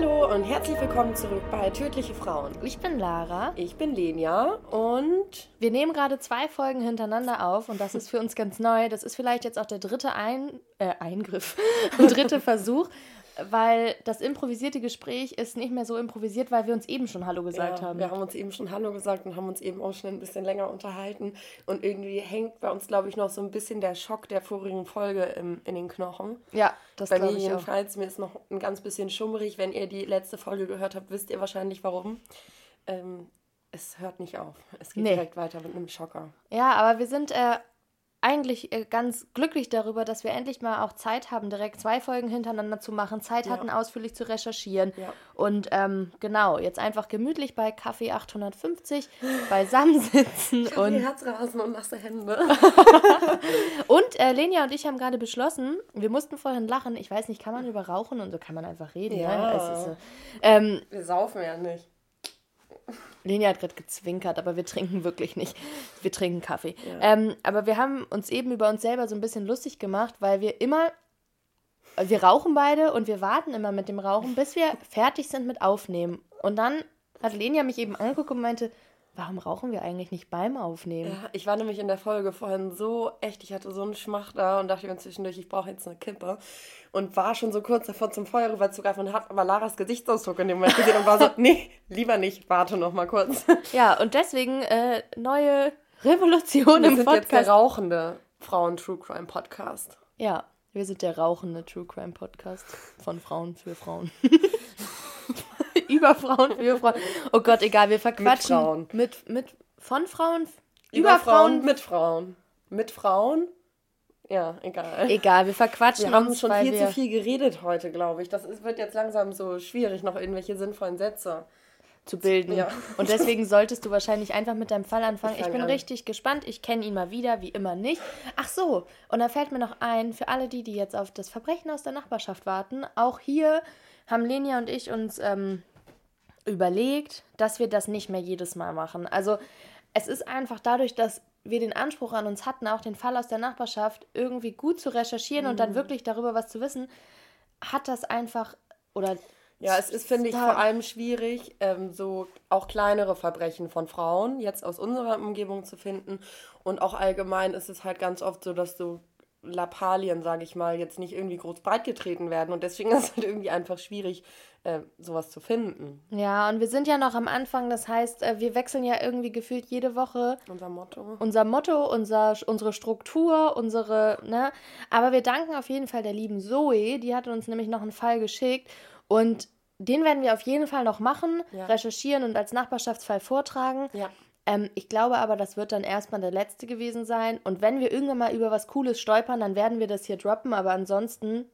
Hallo und herzlich willkommen zurück bei Tödliche Frauen. Ich bin Lara. Ich bin Lenia und wir nehmen gerade zwei Folgen hintereinander auf und das ist für uns ganz neu. Das ist vielleicht jetzt auch der dritte Ein äh, Eingriff, dritte Versuch, weil das improvisierte Gespräch ist nicht mehr so improvisiert, weil wir uns eben schon Hallo gesagt ja, haben. Wir haben uns eben schon Hallo gesagt und haben uns eben auch schon ein bisschen länger unterhalten. Und irgendwie hängt bei uns, glaube ich, noch so ein bisschen der Schock der vorigen Folge im, in den Knochen. Ja, das Bei mir jedenfalls. Mir ist noch ein ganz bisschen schummrig. Wenn ihr die letzte Folge gehört habt, wisst ihr wahrscheinlich warum. Ähm, es hört nicht auf. Es geht nee. direkt weiter mit einem Schocker. Ja, aber wir sind äh, eigentlich äh, ganz glücklich darüber, dass wir endlich mal auch Zeit haben, direkt zwei Folgen hintereinander zu machen, Zeit ja. hatten, ausführlich zu recherchieren. Ja. Und ähm, genau, jetzt einfach gemütlich bei Kaffee 850 beisammen sitzen ich und. Herzrasen und nasse Hände. und äh, Lenia und ich haben gerade beschlossen, wir mussten vorhin lachen. Ich weiß nicht, kann man über Rauchen und so kann man einfach reden. Ja. Ne? Ist, ähm, wir saufen ja nicht. Lenia hat gerade gezwinkert, aber wir trinken wirklich nicht. Wir trinken Kaffee. Ja. Ähm, aber wir haben uns eben über uns selber so ein bisschen lustig gemacht, weil wir immer, wir rauchen beide und wir warten immer mit dem Rauchen, bis wir fertig sind mit Aufnehmen. Und dann hat Lenia mich eben angeguckt und meinte, warum rauchen wir eigentlich nicht beim Aufnehmen? Ja, ich war nämlich in der Folge vorhin so echt, ich hatte so einen Schmach da und dachte mir zwischendurch, ich brauche jetzt eine Kippe. Und war schon so kurz davor zum Feuer rüber zu greifen und hat aber Laras Gesichtsausdruck in dem Moment gesehen und war so, nee, lieber nicht, warte noch mal kurz. Ja, und deswegen äh, neue Revolution wir im sind Podcast. jetzt der rauchende Frauen-True Crime Podcast. Ja, wir sind der rauchende True Crime Podcast von Frauen für Frauen. über Frauen, für Frauen. Oh Gott, egal, wir verquatschen. Mit Frauen. Mit, mit, von Frauen, über, über Frauen, Frauen, mit Frauen. Mit Frauen. Ja, egal. Egal, wir verquatschen Wir haben schon viel zu viel geredet heute, glaube ich. Das ist, wird jetzt langsam so schwierig, noch irgendwelche sinnvollen Sätze zu bilden. Ja. Und deswegen solltest du wahrscheinlich einfach mit deinem Fall anfangen. Ich, ich bin an. richtig gespannt. Ich kenne ihn mal wieder, wie immer nicht. Ach so, und da fällt mir noch ein, für alle die, die jetzt auf das Verbrechen aus der Nachbarschaft warten, auch hier haben Lenia und ich uns ähm, überlegt, dass wir das nicht mehr jedes Mal machen. Also es ist einfach dadurch, dass wir den Anspruch an uns hatten, auch den Fall aus der Nachbarschaft irgendwie gut zu recherchieren mhm. und dann mhm. wirklich darüber was zu wissen, hat das einfach oder ja, es ist, finde ich, vor allem schwierig, ähm, so auch kleinere Verbrechen von Frauen jetzt aus unserer Umgebung zu finden. Und auch allgemein ist es halt ganz oft so, dass so Lappalien, sage ich mal, jetzt nicht irgendwie groß breit getreten werden. Und deswegen ist es halt irgendwie einfach schwierig, äh, sowas zu finden. Ja, und wir sind ja noch am Anfang, das heißt, äh, wir wechseln ja irgendwie gefühlt jede Woche. Unser Motto. Unser Motto, unser, unsere Struktur, unsere, ne? Aber wir danken auf jeden Fall der lieben Zoe, die hat uns nämlich noch einen Fall geschickt. Und den werden wir auf jeden Fall noch machen, ja. recherchieren und als Nachbarschaftsfall vortragen. Ja. Ähm, ich glaube aber, das wird dann erstmal der letzte gewesen sein. Und wenn wir irgendwann mal über was Cooles stolpern, dann werden wir das hier droppen. Aber ansonsten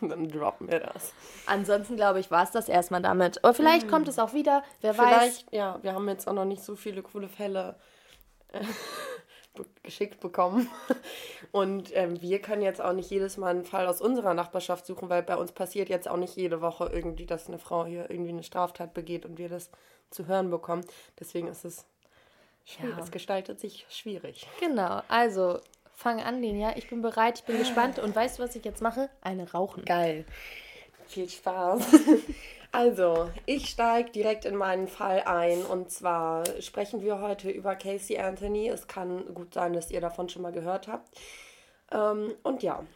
Dann droppen wir das. Ansonsten glaube ich, war es das erstmal damit. Oder vielleicht mhm. kommt es auch wieder, wer vielleicht, weiß. Vielleicht, ja, wir haben jetzt auch noch nicht so viele coole Fälle geschickt bekommen. Und ähm, wir können jetzt auch nicht jedes Mal einen Fall aus unserer Nachbarschaft suchen, weil bei uns passiert jetzt auch nicht jede Woche irgendwie, dass eine Frau hier irgendwie eine Straftat begeht und wir das zu hören bekommen. Deswegen ist es schwierig. Ja. Es gestaltet sich schwierig. Genau, also Fang an, Lenia. Ich bin bereit, ich bin gespannt. Und weißt du, was ich jetzt mache? Eine rauchen. Geil. Viel Spaß. Also, ich steige direkt in meinen Fall ein. Und zwar sprechen wir heute über Casey Anthony. Es kann gut sein, dass ihr davon schon mal gehört habt. Ähm, und ja,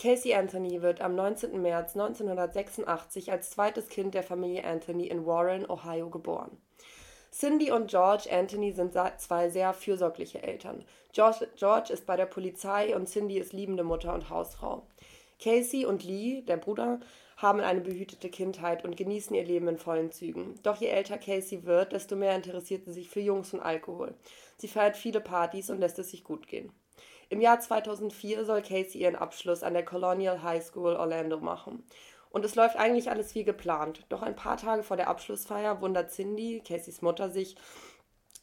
Casey Anthony wird am 19. März 1986 als zweites Kind der Familie Anthony in Warren, Ohio geboren. Cindy und George Anthony sind zwei sehr fürsorgliche Eltern. George, George ist bei der Polizei und Cindy ist liebende Mutter und Hausfrau. Casey und Lee, der Bruder, haben eine behütete Kindheit und genießen ihr Leben in vollen Zügen. Doch je älter Casey wird, desto mehr interessiert sie sich für Jungs und Alkohol. Sie feiert viele Partys und lässt es sich gut gehen. Im Jahr 2004 soll Casey ihren Abschluss an der Colonial High School Orlando machen. Und es läuft eigentlich alles wie geplant. Doch ein paar Tage vor der Abschlussfeier wundert Cindy, Caseys Mutter, sich,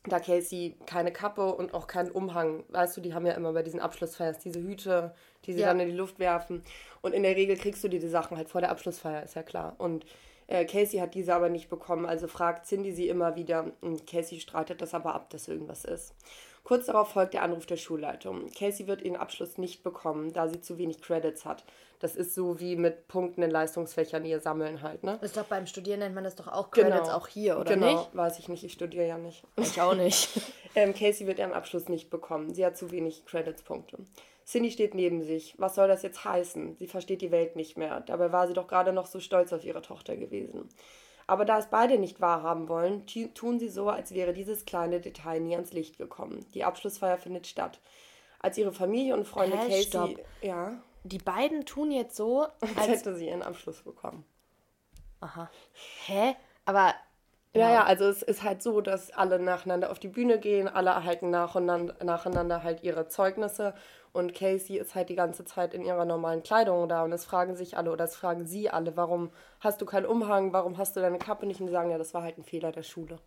da Casey keine Kappe und auch keinen Umhang, weißt du, die haben ja immer bei diesen Abschlussfeiern diese Hüte, die sie ja. dann in die Luft werfen. Und in der Regel kriegst du diese Sachen halt vor der Abschlussfeier, ist ja klar. Und äh, Casey hat diese aber nicht bekommen, also fragt Cindy sie immer wieder. Und Casey streitet das aber ab, dass irgendwas ist. Kurz darauf folgt der Anruf der Schulleitung. Casey wird ihren Abschluss nicht bekommen, da sie zu wenig Credits hat. Das ist so wie mit Punkten in Leistungsfächern ihr Sammeln halt, ne? Ist doch beim Studieren nennt man das doch auch Credits genau. auch hier, oder genau. nicht? weiß ich nicht. Ich studiere ja nicht. Ich auch nicht. ähm, Casey wird ihren Abschluss nicht bekommen. Sie hat zu wenig Credits-Punkte. Cindy steht neben sich. Was soll das jetzt heißen? Sie versteht die Welt nicht mehr. Dabei war sie doch gerade noch so stolz auf ihre Tochter gewesen. Aber da es beide nicht wahrhaben wollen, tun sie so, als wäre dieses kleine Detail nie ans Licht gekommen. Die Abschlussfeier findet statt. Als ihre Familie und Freunde Hä, Casey. Stopp. Ja. Die beiden tun jetzt so, als, als hätte sie ihren Abschluss bekommen. Aha. Hä? Aber ja, ja, also es ist halt so, dass alle nacheinander auf die Bühne gehen, alle erhalten nacheinander, nacheinander halt ihre Zeugnisse und Casey ist halt die ganze Zeit in ihrer normalen Kleidung da und es fragen sich alle oder es fragen sie alle, warum hast du keinen Umhang, warum hast du deine Kappe nicht und sie sagen, ja, das war halt ein Fehler der Schule.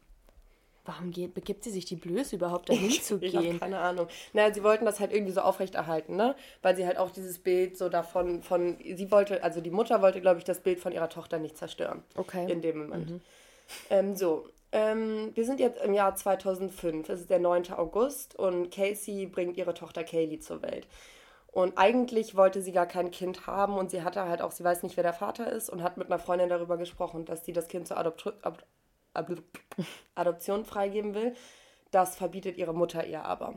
Warum geht, begibt sie sich die Blöße überhaupt dahin zu gehen? Ich habe keine Ahnung. Naja, sie wollten das halt irgendwie so aufrechterhalten, ne? Weil sie halt auch dieses Bild so davon, von, sie wollte, also die Mutter wollte, glaube ich, das Bild von ihrer Tochter nicht zerstören. Okay. In dem Moment. Mhm. Ähm, so, ähm, wir sind jetzt im Jahr 2005. Es ist der 9. August und Casey bringt ihre Tochter Kaylee zur Welt. Und eigentlich wollte sie gar kein Kind haben und sie hatte halt auch, sie weiß nicht, wer der Vater ist und hat mit einer Freundin darüber gesprochen, dass sie das Kind zur Adopt Ad Ad Adoption freigeben will. Das verbietet ihre Mutter ihr aber.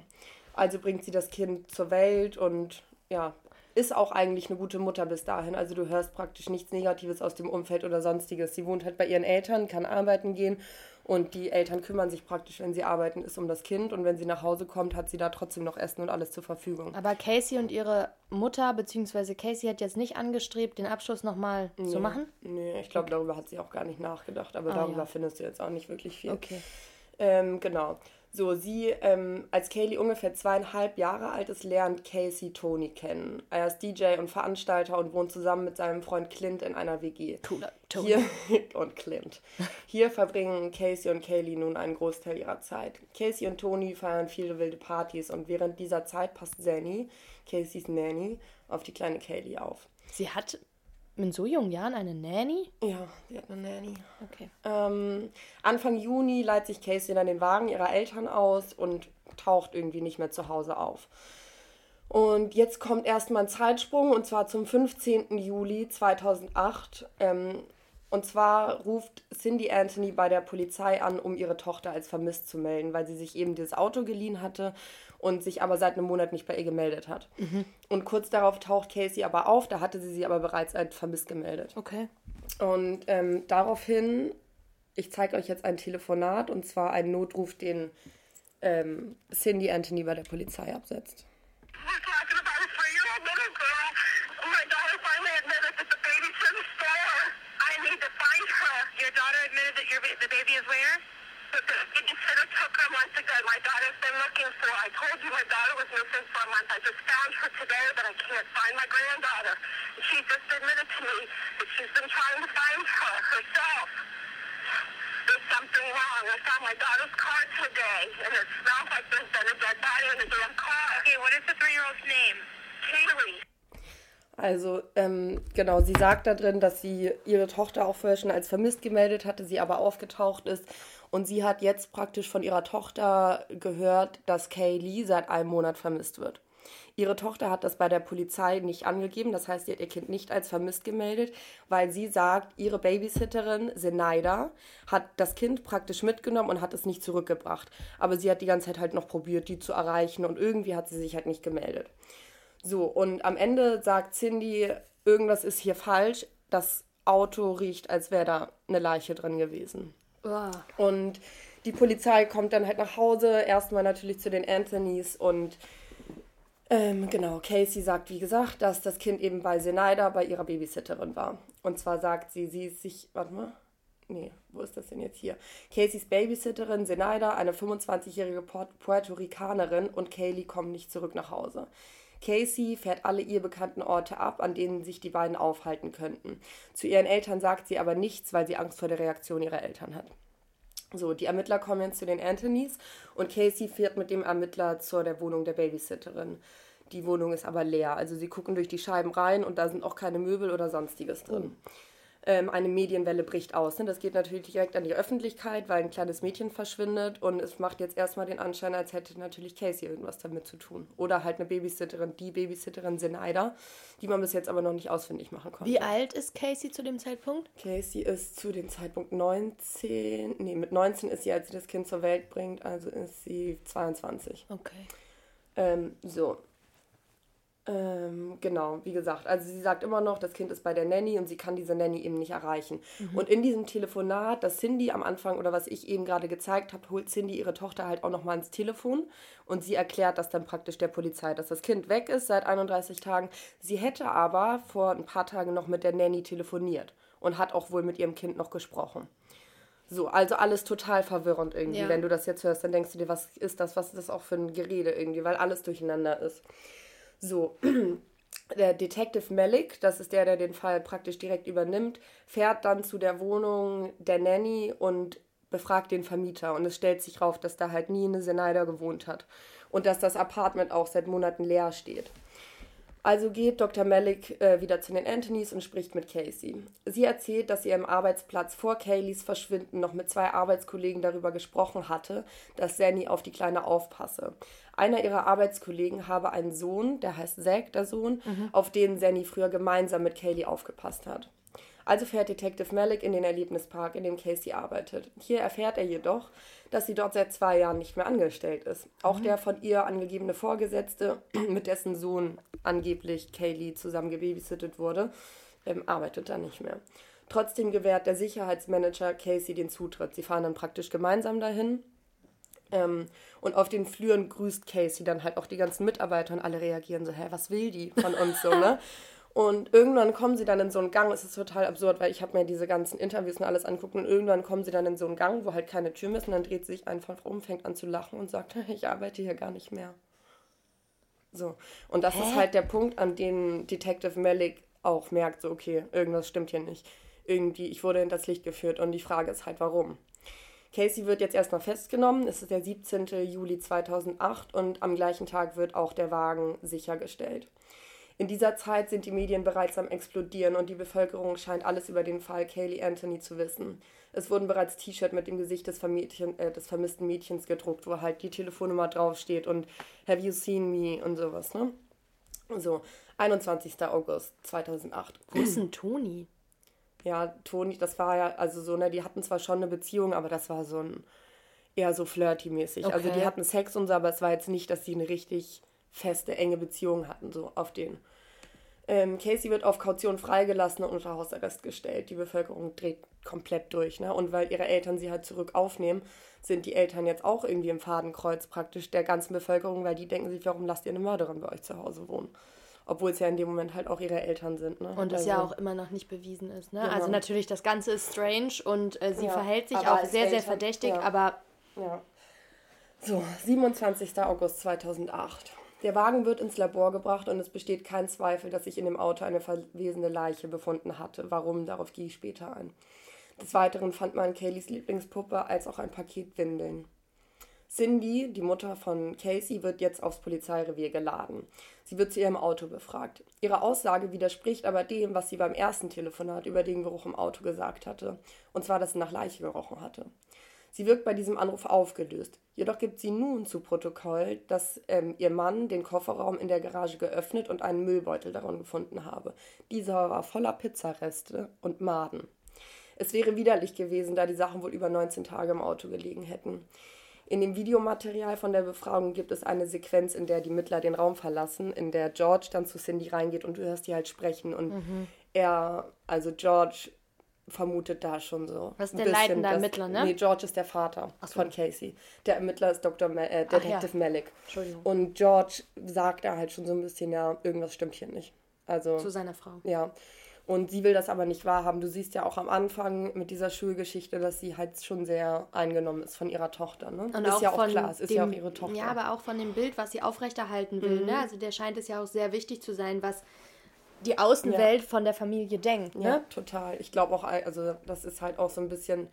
Also bringt sie das Kind zur Welt und ja, ist auch eigentlich eine gute Mutter bis dahin. Also du hörst praktisch nichts Negatives aus dem Umfeld oder sonstiges. Sie wohnt halt bei ihren Eltern, kann arbeiten gehen und die Eltern kümmern sich praktisch, wenn sie arbeiten, ist um das Kind und wenn sie nach Hause kommt, hat sie da trotzdem noch Essen und alles zur Verfügung. Aber Casey und ihre Mutter, beziehungsweise Casey hat jetzt nicht angestrebt, den Abschluss nochmal nee, zu machen? Nee, ich glaube, darüber hat sie auch gar nicht nachgedacht, aber ah, darüber ja. findest du jetzt auch nicht wirklich viel. Okay. Ähm, genau. So, sie, ähm, als Kaylee ungefähr zweieinhalb Jahre alt ist, lernt Casey Tony kennen. Er ist DJ und Veranstalter und wohnt zusammen mit seinem Freund Clint in einer WG. Cooler Tony. Hier, und Clint. Hier verbringen Casey und Kaylee nun einen Großteil ihrer Zeit. Casey und Tony feiern viele wilde Partys und während dieser Zeit passt Zanny, Caseys Nanny, auf die kleine Kaylee auf. Sie hat in so jungen Jahren eine Nanny? Ja, sie hat eine Nanny. Okay. Ähm, Anfang Juni leiht sich Casey dann den Wagen ihrer Eltern aus und taucht irgendwie nicht mehr zu Hause auf. Und jetzt kommt erstmal ein Zeitsprung und zwar zum 15. Juli 2008. Ähm, und zwar ruft Cindy Anthony bei der Polizei an, um ihre Tochter als vermisst zu melden, weil sie sich eben dieses Auto geliehen hatte und sich aber seit einem Monat nicht bei ihr gemeldet hat. Mhm. Und kurz darauf taucht Casey aber auf, da hatte sie sie aber bereits als vermisst gemeldet. Okay. Und ähm, daraufhin, ich zeige euch jetzt ein Telefonat und zwar einen Notruf, den ähm, Cindy Anthony bei der Polizei absetzt. My daughter's been looking for. I told you my daughter was missing for a month. I just found her today, but I can't find my granddaughter. She just admitted to me that she's been trying to find her herself. There's something wrong. I found my daughter's car today, and it smells like there's been a dead body in the damn car. Okay, what is the three-year-old's name? Kaylee. Also, ähm, genau, sie sagt da drin, dass sie ihre Tochter auch vorher schon als vermisst gemeldet hatte, sie aber aufgetaucht ist. Und sie hat jetzt praktisch von ihrer Tochter gehört, dass Kaylee seit einem Monat vermisst wird. Ihre Tochter hat das bei der Polizei nicht angegeben, das heißt, sie hat ihr Kind nicht als vermisst gemeldet, weil sie sagt, ihre Babysitterin Zenaida hat das Kind praktisch mitgenommen und hat es nicht zurückgebracht. Aber sie hat die ganze Zeit halt noch probiert, die zu erreichen und irgendwie hat sie sich halt nicht gemeldet. So, und am Ende sagt Cindy, irgendwas ist hier falsch. Das Auto riecht, als wäre da eine Leiche drin gewesen. Oh. Und die Polizei kommt dann halt nach Hause, erstmal natürlich zu den Anthonys und ähm, genau, Casey sagt, wie gesagt, dass das Kind eben bei Zenaida, bei ihrer Babysitterin war. Und zwar sagt sie, sie ist sich, warte mal, nee, wo ist das denn jetzt hier? Caseys Babysitterin Zenaida, eine 25-jährige Puerto Ricanerin und Kaylee kommen nicht zurück nach Hause. Casey fährt alle ihr bekannten Orte ab, an denen sich die beiden aufhalten könnten. Zu ihren Eltern sagt sie aber nichts, weil sie Angst vor der Reaktion ihrer Eltern hat. So, die Ermittler kommen jetzt zu den Anthonys und Casey fährt mit dem Ermittler zur der Wohnung der Babysitterin. Die Wohnung ist aber leer. Also sie gucken durch die Scheiben rein und da sind auch keine Möbel oder sonstiges drin. Oh. Ähm, eine Medienwelle bricht aus. Ne? Das geht natürlich direkt an die Öffentlichkeit, weil ein kleines Mädchen verschwindet und es macht jetzt erstmal den Anschein, als hätte natürlich Casey irgendwas damit zu tun. Oder halt eine Babysitterin, die Babysitterin Zenaida, die man bis jetzt aber noch nicht ausfindig machen konnte. Wie alt ist Casey zu dem Zeitpunkt? Casey ist zu dem Zeitpunkt 19, nee, mit 19 ist sie, als sie das Kind zur Welt bringt, also ist sie 22. Okay. Ähm, so, ähm, genau, wie gesagt, also sie sagt immer noch, das Kind ist bei der Nanny und sie kann diese Nanny eben nicht erreichen. Mhm. Und in diesem Telefonat, das Cindy am Anfang oder was ich eben gerade gezeigt habe, holt Cindy ihre Tochter halt auch nochmal ins Telefon und sie erklärt das dann praktisch der Polizei, dass das Kind weg ist seit 31 Tagen. Sie hätte aber vor ein paar Tagen noch mit der Nanny telefoniert und hat auch wohl mit ihrem Kind noch gesprochen. So, also alles total verwirrend irgendwie. Ja. Wenn du das jetzt hörst, dann denkst du dir, was ist das, was ist das auch für ein Gerede irgendwie, weil alles durcheinander ist. So, der Detective Malik, das ist der, der den Fall praktisch direkt übernimmt, fährt dann zu der Wohnung der Nanny und befragt den Vermieter. Und es stellt sich raus, dass da halt nie eine Seneider gewohnt hat. Und dass das Apartment auch seit Monaten leer steht. Also geht Dr. Malik äh, wieder zu den Anthonys und spricht mit Casey. Sie erzählt, dass sie am Arbeitsplatz vor Kayleys Verschwinden noch mit zwei Arbeitskollegen darüber gesprochen hatte, dass Zanny auf die Kleine aufpasse. Einer ihrer Arbeitskollegen habe einen Sohn, der heißt Zack, der Sohn, mhm. auf den Zanny früher gemeinsam mit Kaylee aufgepasst hat. Also fährt Detective Malik in den Erlebnispark, in dem Casey arbeitet. Hier erfährt er jedoch, dass sie dort seit zwei Jahren nicht mehr angestellt ist. Auch mhm. der von ihr angegebene Vorgesetzte, mit dessen Sohn angeblich Kaylee zusammen gebabysittet wurde, ähm, arbeitet da nicht mehr. Trotzdem gewährt der Sicherheitsmanager Casey den Zutritt. Sie fahren dann praktisch gemeinsam dahin. Ähm, und auf den Flüren grüßt Casey dann halt auch die ganzen Mitarbeiter und alle reagieren so, hä, was will die von uns so, ne? Und irgendwann kommen sie dann in so einen Gang, es ist total absurd, weil ich habe mir diese ganzen Interviews und alles anguckt und irgendwann kommen sie dann in so einen Gang, wo halt keine Tür ist und dann dreht sie sich einfach um, fängt an zu lachen und sagt, ich arbeite hier gar nicht mehr. So. Und das Hä? ist halt der Punkt, an dem Detective Malik auch merkt, so, okay, irgendwas stimmt hier nicht. Irgendwie, ich wurde in das Licht geführt und die Frage ist halt, warum? Casey wird jetzt erstmal festgenommen. Es ist der 17. Juli 2008 und am gleichen Tag wird auch der Wagen sichergestellt. In dieser Zeit sind die Medien bereits am Explodieren und die Bevölkerung scheint alles über den Fall Kaylee Anthony zu wissen. Es wurden bereits T-Shirts mit dem Gesicht des, äh, des, vermissten Mädchens gedruckt, wo halt die Telefonnummer draufsteht und Have you seen me und sowas, ne? So, 21. August 2008. Wo ist denn Toni? Ja, Toni, das war ja, also so, ne, die hatten zwar schon eine Beziehung, aber das war so ein, eher so flirty-mäßig. Okay. Also die hatten Sex und so, aber es war jetzt nicht, dass sie eine richtig feste, enge Beziehung hatten, so auf den. Ähm, Casey wird auf Kaution freigelassen und unter Hausarrest gestellt. Die Bevölkerung dreht komplett durch. Ne? Und weil ihre Eltern sie halt zurück aufnehmen, sind die Eltern jetzt auch irgendwie im Fadenkreuz praktisch der ganzen Bevölkerung, weil die denken sich, warum lasst ihr eine Mörderin bei euch zu Hause wohnen? Obwohl es ja in dem Moment halt auch ihre Eltern sind. Ne? Und es also, ja auch immer noch nicht bewiesen ist. Ne? Genau. Also natürlich, das Ganze ist strange und äh, sie ja, verhält sich auch sehr, Eltern, sehr verdächtig, ja. aber... Ja. So, 27. August 2008. Der Wagen wird ins Labor gebracht und es besteht kein Zweifel, dass sich in dem Auto eine verwesene Leiche befunden hatte. Warum, darauf gehe ich später ein. Des Weiteren fand man Kayleys Lieblingspuppe als auch ein Paket Windeln. Cindy, die Mutter von Casey, wird jetzt aufs Polizeirevier geladen. Sie wird zu ihrem Auto befragt. Ihre Aussage widerspricht aber dem, was sie beim ersten Telefonat über den Geruch im Auto gesagt hatte. Und zwar, dass sie nach Leiche gerochen hatte. Sie wirkt bei diesem Anruf aufgelöst. Jedoch gibt sie nun zu Protokoll, dass ähm, ihr Mann den Kofferraum in der Garage geöffnet und einen Müllbeutel darin gefunden habe. Dieser war voller Pizzareste und Maden. Es wäre widerlich gewesen, da die Sachen wohl über 19 Tage im Auto gelegen hätten. In dem Videomaterial von der Befragung gibt es eine Sequenz, in der die Mittler den Raum verlassen, in der George dann zu Cindy reingeht und du hörst die halt sprechen. Und mhm. er, also George, vermutet da schon so. Was ist der leitende Ermittler, ne? Nee, George ist der Vater so. von Casey. Der Ermittler ist Dr. Ma äh, Detective ja. Malik. Entschuldigung. Und George sagt da halt schon so ein bisschen, ja, irgendwas stimmt hier nicht. Also, Zu seiner Frau. Ja. Und sie will das aber nicht wahrhaben. Du siehst ja auch am Anfang mit dieser Schulgeschichte, dass sie halt schon sehr eingenommen ist von ihrer Tochter. Ne? Und ist ja auch klar, es ist dem, ja auch ihre Tochter. Ja, aber auch von dem Bild, was sie aufrechterhalten will. Mhm. Ne? Also der scheint es ja auch sehr wichtig zu sein, was die Außenwelt ja. von der Familie denkt. Ne? Ja, total. Ich glaube auch, also das ist halt auch so ein bisschen,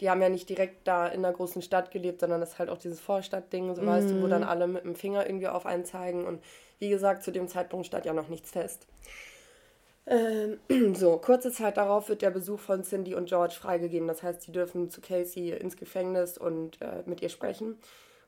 die haben ja nicht direkt da in der großen Stadt gelebt, sondern das ist halt auch dieses Vorstadtding, so mhm. weißt du, wo dann mhm. alle mit dem Finger irgendwie auf einen zeigen. Und wie gesagt, zu dem Zeitpunkt stand ja noch nichts fest. Ähm, so, kurze Zeit darauf wird der Besuch von Cindy und George freigegeben. Das heißt, sie dürfen zu Casey ins Gefängnis und äh, mit ihr sprechen.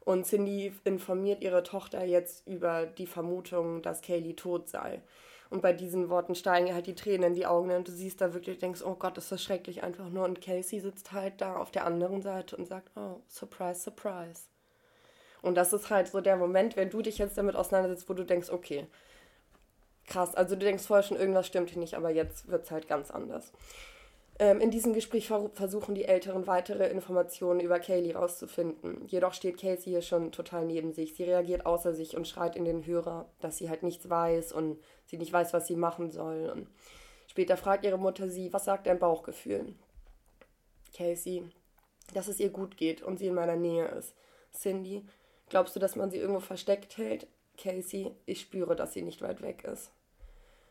Und Cindy informiert ihre Tochter jetzt über die Vermutung, dass Kaylee tot sei. Und bei diesen Worten steigen halt die Tränen in die Augen und du siehst da wirklich, denkst, oh Gott, ist das schrecklich einfach nur. Und Casey sitzt halt da auf der anderen Seite und sagt, oh, surprise, surprise. Und das ist halt so der Moment, wenn du dich jetzt damit auseinandersetzt, wo du denkst, okay, krass, also du denkst vorher schon, irgendwas stimmt hier nicht, aber jetzt wird es halt ganz anders. Ähm, in diesem Gespräch versuchen die Älteren weitere Informationen über Kaylee rauszufinden. Jedoch steht Casey hier schon total neben sich. Sie reagiert außer sich und schreit in den Hörer, dass sie halt nichts weiß und sie nicht weiß, was sie machen soll. Und später fragt ihre Mutter sie, was sagt dein Bauchgefühl? Casey, dass es ihr gut geht und sie in meiner Nähe ist. Cindy, glaubst du, dass man sie irgendwo versteckt hält? Casey, ich spüre, dass sie nicht weit weg ist.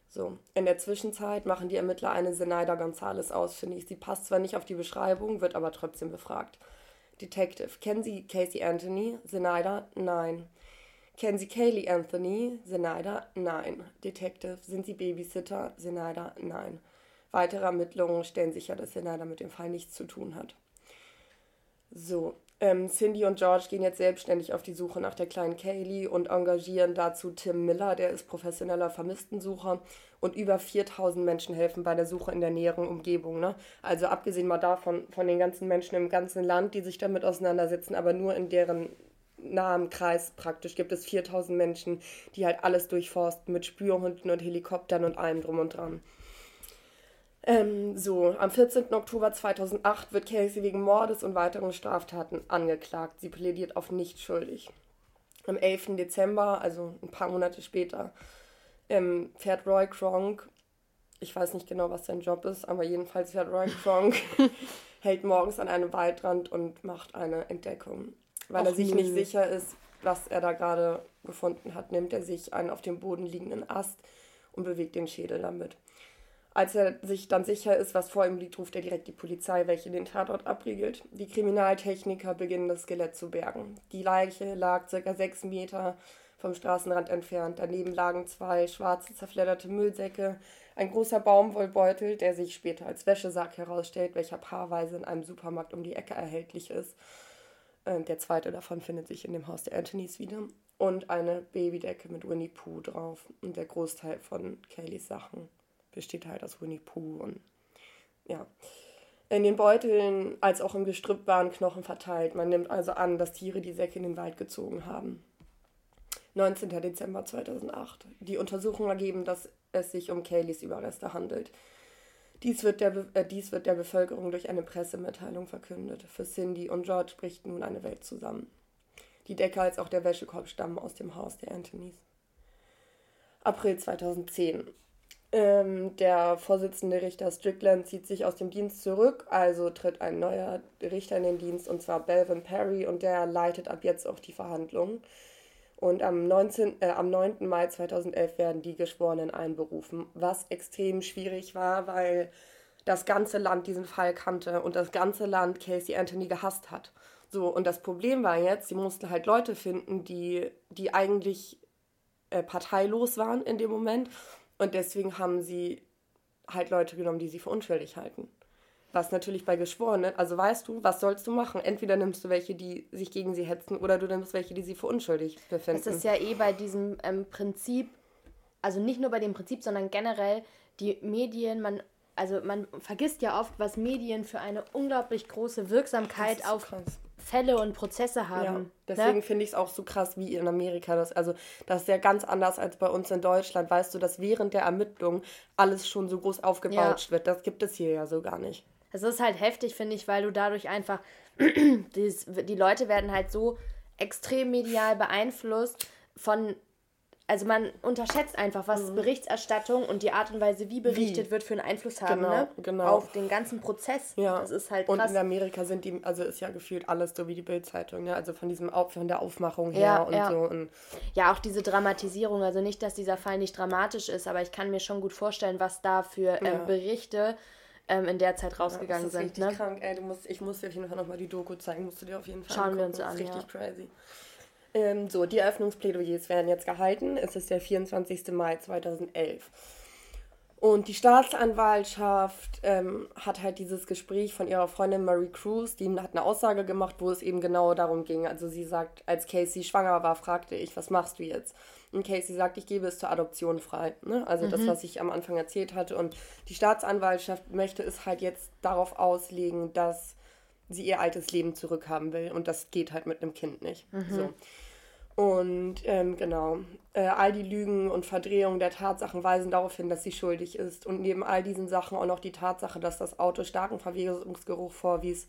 So, in der Zwischenzeit machen die Ermittler eine Zenaida Gonzales ausfindig. Sie passt zwar nicht auf die Beschreibung, wird aber trotzdem befragt. Detective, kennen Sie Casey Anthony? Zenaida? Nein. Kennen Sie Kaylee Anthony? Zenaida? Nein. Detective, sind Sie Babysitter? Zenaida? Nein. Weitere Ermittlungen stellen sicher, dass Zenaida mit dem Fall nichts zu tun hat. So, ähm, Cindy und George gehen jetzt selbstständig auf die Suche nach der kleinen Kaylee und engagieren dazu Tim Miller, der ist professioneller Vermisstensucher. Und über 4000 Menschen helfen bei der Suche in der näheren Umgebung. Ne? Also abgesehen mal davon, von den ganzen Menschen im ganzen Land, die sich damit auseinandersetzen, aber nur in deren nahen Kreis praktisch gibt es 4000 Menschen, die halt alles durchforsten mit Spürhunden und Helikoptern und allem drum und dran. Ähm, so, am 14. Oktober 2008 wird Casey wegen Mordes und weiteren Straftaten angeklagt. Sie plädiert auf nicht schuldig. Am 11. Dezember, also ein paar Monate später, ähm, fährt Roy Kronk, ich weiß nicht genau, was sein Job ist, aber jedenfalls fährt Roy Kronk, hält morgens an einem Waldrand und macht eine Entdeckung. Weil Och, er sich nee. nicht sicher ist, was er da gerade gefunden hat, nimmt er sich einen auf dem Boden liegenden Ast und bewegt den Schädel damit. Als er sich dann sicher ist, was vor ihm liegt, ruft er direkt die Polizei, welche den Tatort abriegelt. Die Kriminaltechniker beginnen das Skelett zu bergen. Die Leiche lag circa sechs Meter vom Straßenrand entfernt. Daneben lagen zwei schwarze, zerfledderte Müllsäcke, ein großer Baumwollbeutel, der sich später als Wäschesack herausstellt, welcher paarweise in einem Supermarkt um die Ecke erhältlich ist. Äh, der zweite davon findet sich in dem Haus der Anthonys wieder. Und eine Babydecke mit Winnie Pooh drauf. Und der Großteil von Kayleys Sachen besteht halt aus Winnie Pooh und ja. In den Beuteln als auch im Gestrüpp waren Knochen verteilt. Man nimmt also an, dass Tiere die Säcke in den Wald gezogen haben. 19. Dezember 2008. Die Untersuchungen ergeben, dass es sich um Kayleys Überreste handelt. Dies wird, der, äh, dies wird der Bevölkerung durch eine Pressemitteilung verkündet. Für Cindy und George bricht nun eine Welt zusammen. Die Decke als auch der Wäschekorb stammen aus dem Haus der Anthonys. April 2010. Ähm, der Vorsitzende Richter Strickland zieht sich aus dem Dienst zurück, also tritt ein neuer Richter in den Dienst, und zwar Belvin Perry, und der leitet ab jetzt auch die Verhandlungen. Und am, 19, äh, am 9. Mai 2011 werden die Geschworenen einberufen, was extrem schwierig war, weil das ganze Land diesen Fall kannte und das ganze Land Casey Anthony gehasst hat. So, und das Problem war jetzt, sie mussten halt Leute finden, die, die eigentlich äh, parteilos waren in dem Moment und deswegen haben sie halt Leute genommen, die sie für unschuldig halten. Was natürlich bei Geschworenen, also weißt du, was sollst du machen? Entweder nimmst du welche, die sich gegen sie hetzen, oder du nimmst welche, die sie für unschuldig befinden. Das ist ja eh bei diesem ähm, Prinzip, also nicht nur bei dem Prinzip, sondern generell die Medien, man, also man vergisst ja oft, was Medien für eine unglaublich große Wirksamkeit auf krass. Fälle und Prozesse haben. Ja, deswegen ne? finde ich es auch so krass wie in Amerika. Das, also, das ist ja ganz anders als bei uns in Deutschland. Weißt du, dass während der Ermittlung alles schon so groß aufgebauscht ja. wird. Das gibt es hier ja so gar nicht. Es ist halt heftig, finde ich, weil du dadurch einfach, die Leute werden halt so extrem medial beeinflusst von also man unterschätzt einfach, was mhm. Berichterstattung und die Art und Weise, wie berichtet wie? wird, für einen Einfluss haben genau, ne? genau. auf den ganzen Prozess. Ja. Das ist halt krass. Und in Amerika sind die, also ist ja gefühlt alles so wie die Bildzeitung, ne? Also von diesem von der Aufmachung her ja, und ja. so. Und ja, auch diese Dramatisierung. Also nicht, dass dieser Fall nicht dramatisch ist, aber ich kann mir schon gut vorstellen, was da für ähm, ja. Berichte ähm, in der Zeit rausgegangen ja, das ist sind. Richtig ne? krank, ey. Du musst, ich muss dir auf jeden Fall nochmal die Doku zeigen, musst du dir auf jeden Fall Schauen angucken. wir uns an. Das ist richtig crazy. Ähm, so, die Eröffnungsplädoyers werden jetzt gehalten. Es ist der 24. Mai 2011. Und die Staatsanwaltschaft ähm, hat halt dieses Gespräch von ihrer Freundin Marie Cruz, die hat eine Aussage gemacht, wo es eben genau darum ging. Also sie sagt, als Casey schwanger war, fragte ich, was machst du jetzt? Und Casey sagt, ich gebe es zur Adoption frei. Ne? Also mhm. das, was ich am Anfang erzählt hatte. Und die Staatsanwaltschaft möchte es halt jetzt darauf auslegen, dass sie ihr altes Leben zurückhaben will. Und das geht halt mit einem Kind nicht. Mhm. So. Und ähm, genau, äh, all die Lügen und Verdrehungen der Tatsachen weisen darauf hin, dass sie schuldig ist. Und neben all diesen Sachen auch noch die Tatsache, dass das Auto starken Verwesungsgeruch vorwies,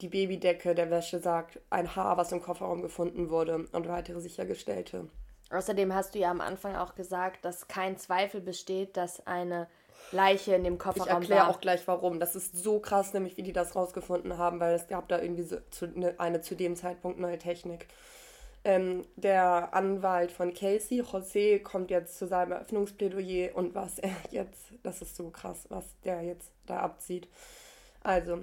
die Babydecke der Wäsche sagt, ein Haar, was im Kofferraum gefunden wurde und weitere sichergestellte. Außerdem hast du ja am Anfang auch gesagt, dass kein Zweifel besteht, dass eine Leiche in dem Kofferraum war. Ich erkläre auch gleich warum. Das ist so krass, nämlich wie die das rausgefunden haben, weil es gab da irgendwie so zu, ne, eine zu dem Zeitpunkt neue Technik. Ähm, der Anwalt von Casey, José, kommt jetzt zu seinem Eröffnungsplädoyer und was er jetzt, das ist so krass, was der jetzt da abzieht. Also,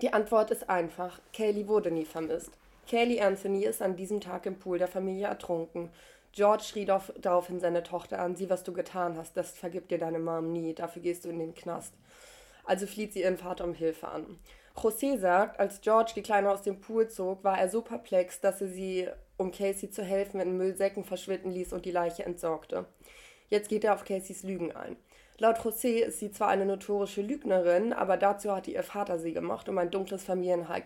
die Antwort ist einfach. Kaylee wurde nie vermisst. Kaylee Anthony ist an diesem Tag im Pool der Familie ertrunken. George schrie daraufhin seine Tochter an, sieh, was du getan hast, das vergibt dir deine Mom nie, dafür gehst du in den Knast. Also flieht sie ihren Vater um Hilfe an. José sagt, als George die Kleine aus dem Pool zog, war er so perplex, dass er sie um Casey zu helfen, in Müllsäcken verschwinden ließ und die Leiche entsorgte. Jetzt geht er auf Caseys Lügen ein. Laut José ist sie zwar eine notorische Lügnerin, aber dazu hatte ihr Vater sie gemacht, um ein dunkles äh,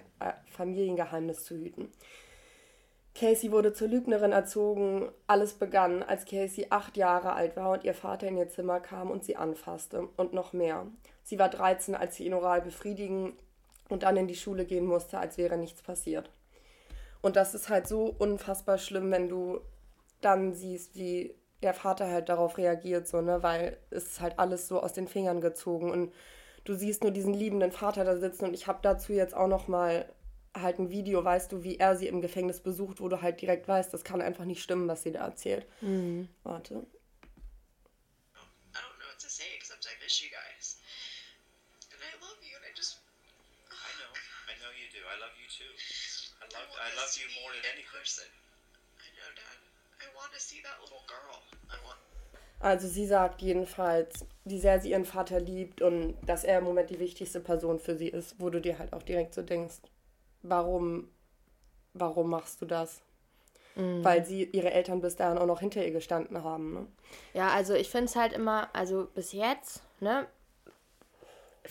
Familiengeheimnis zu hüten. Casey wurde zur Lügnerin erzogen. Alles begann, als Casey acht Jahre alt war und ihr Vater in ihr Zimmer kam und sie anfasste. Und noch mehr. Sie war 13, als sie ihn oral befriedigen und dann in die Schule gehen musste, als wäre nichts passiert. Und das ist halt so unfassbar schlimm, wenn du dann siehst, wie der Vater halt darauf reagiert, so, ne, weil es ist halt alles so aus den Fingern gezogen und du siehst nur diesen liebenden Vater da sitzen und ich habe dazu jetzt auch noch mal halt ein Video, weißt du, wie er sie im Gefängnis besucht, wo du halt direkt weißt, das kann einfach nicht stimmen, was sie da erzählt. Mhm. Warte. I don't know what to say except I miss you guys. And I love you and I just I know. I know you do. I love you too. I love, you more than any person. I know, Dad. I want to see that little girl. I want. Also sie sagt jedenfalls, wie sehr sie ihren Vater liebt und dass er im Moment die wichtigste Person für sie ist, wo du dir halt auch direkt so denkst, warum, warum machst du das? Mhm. Weil sie ihre Eltern bis dahin auch noch hinter ihr gestanden haben. Ne? Ja, also ich finde es halt immer, also bis jetzt, ne,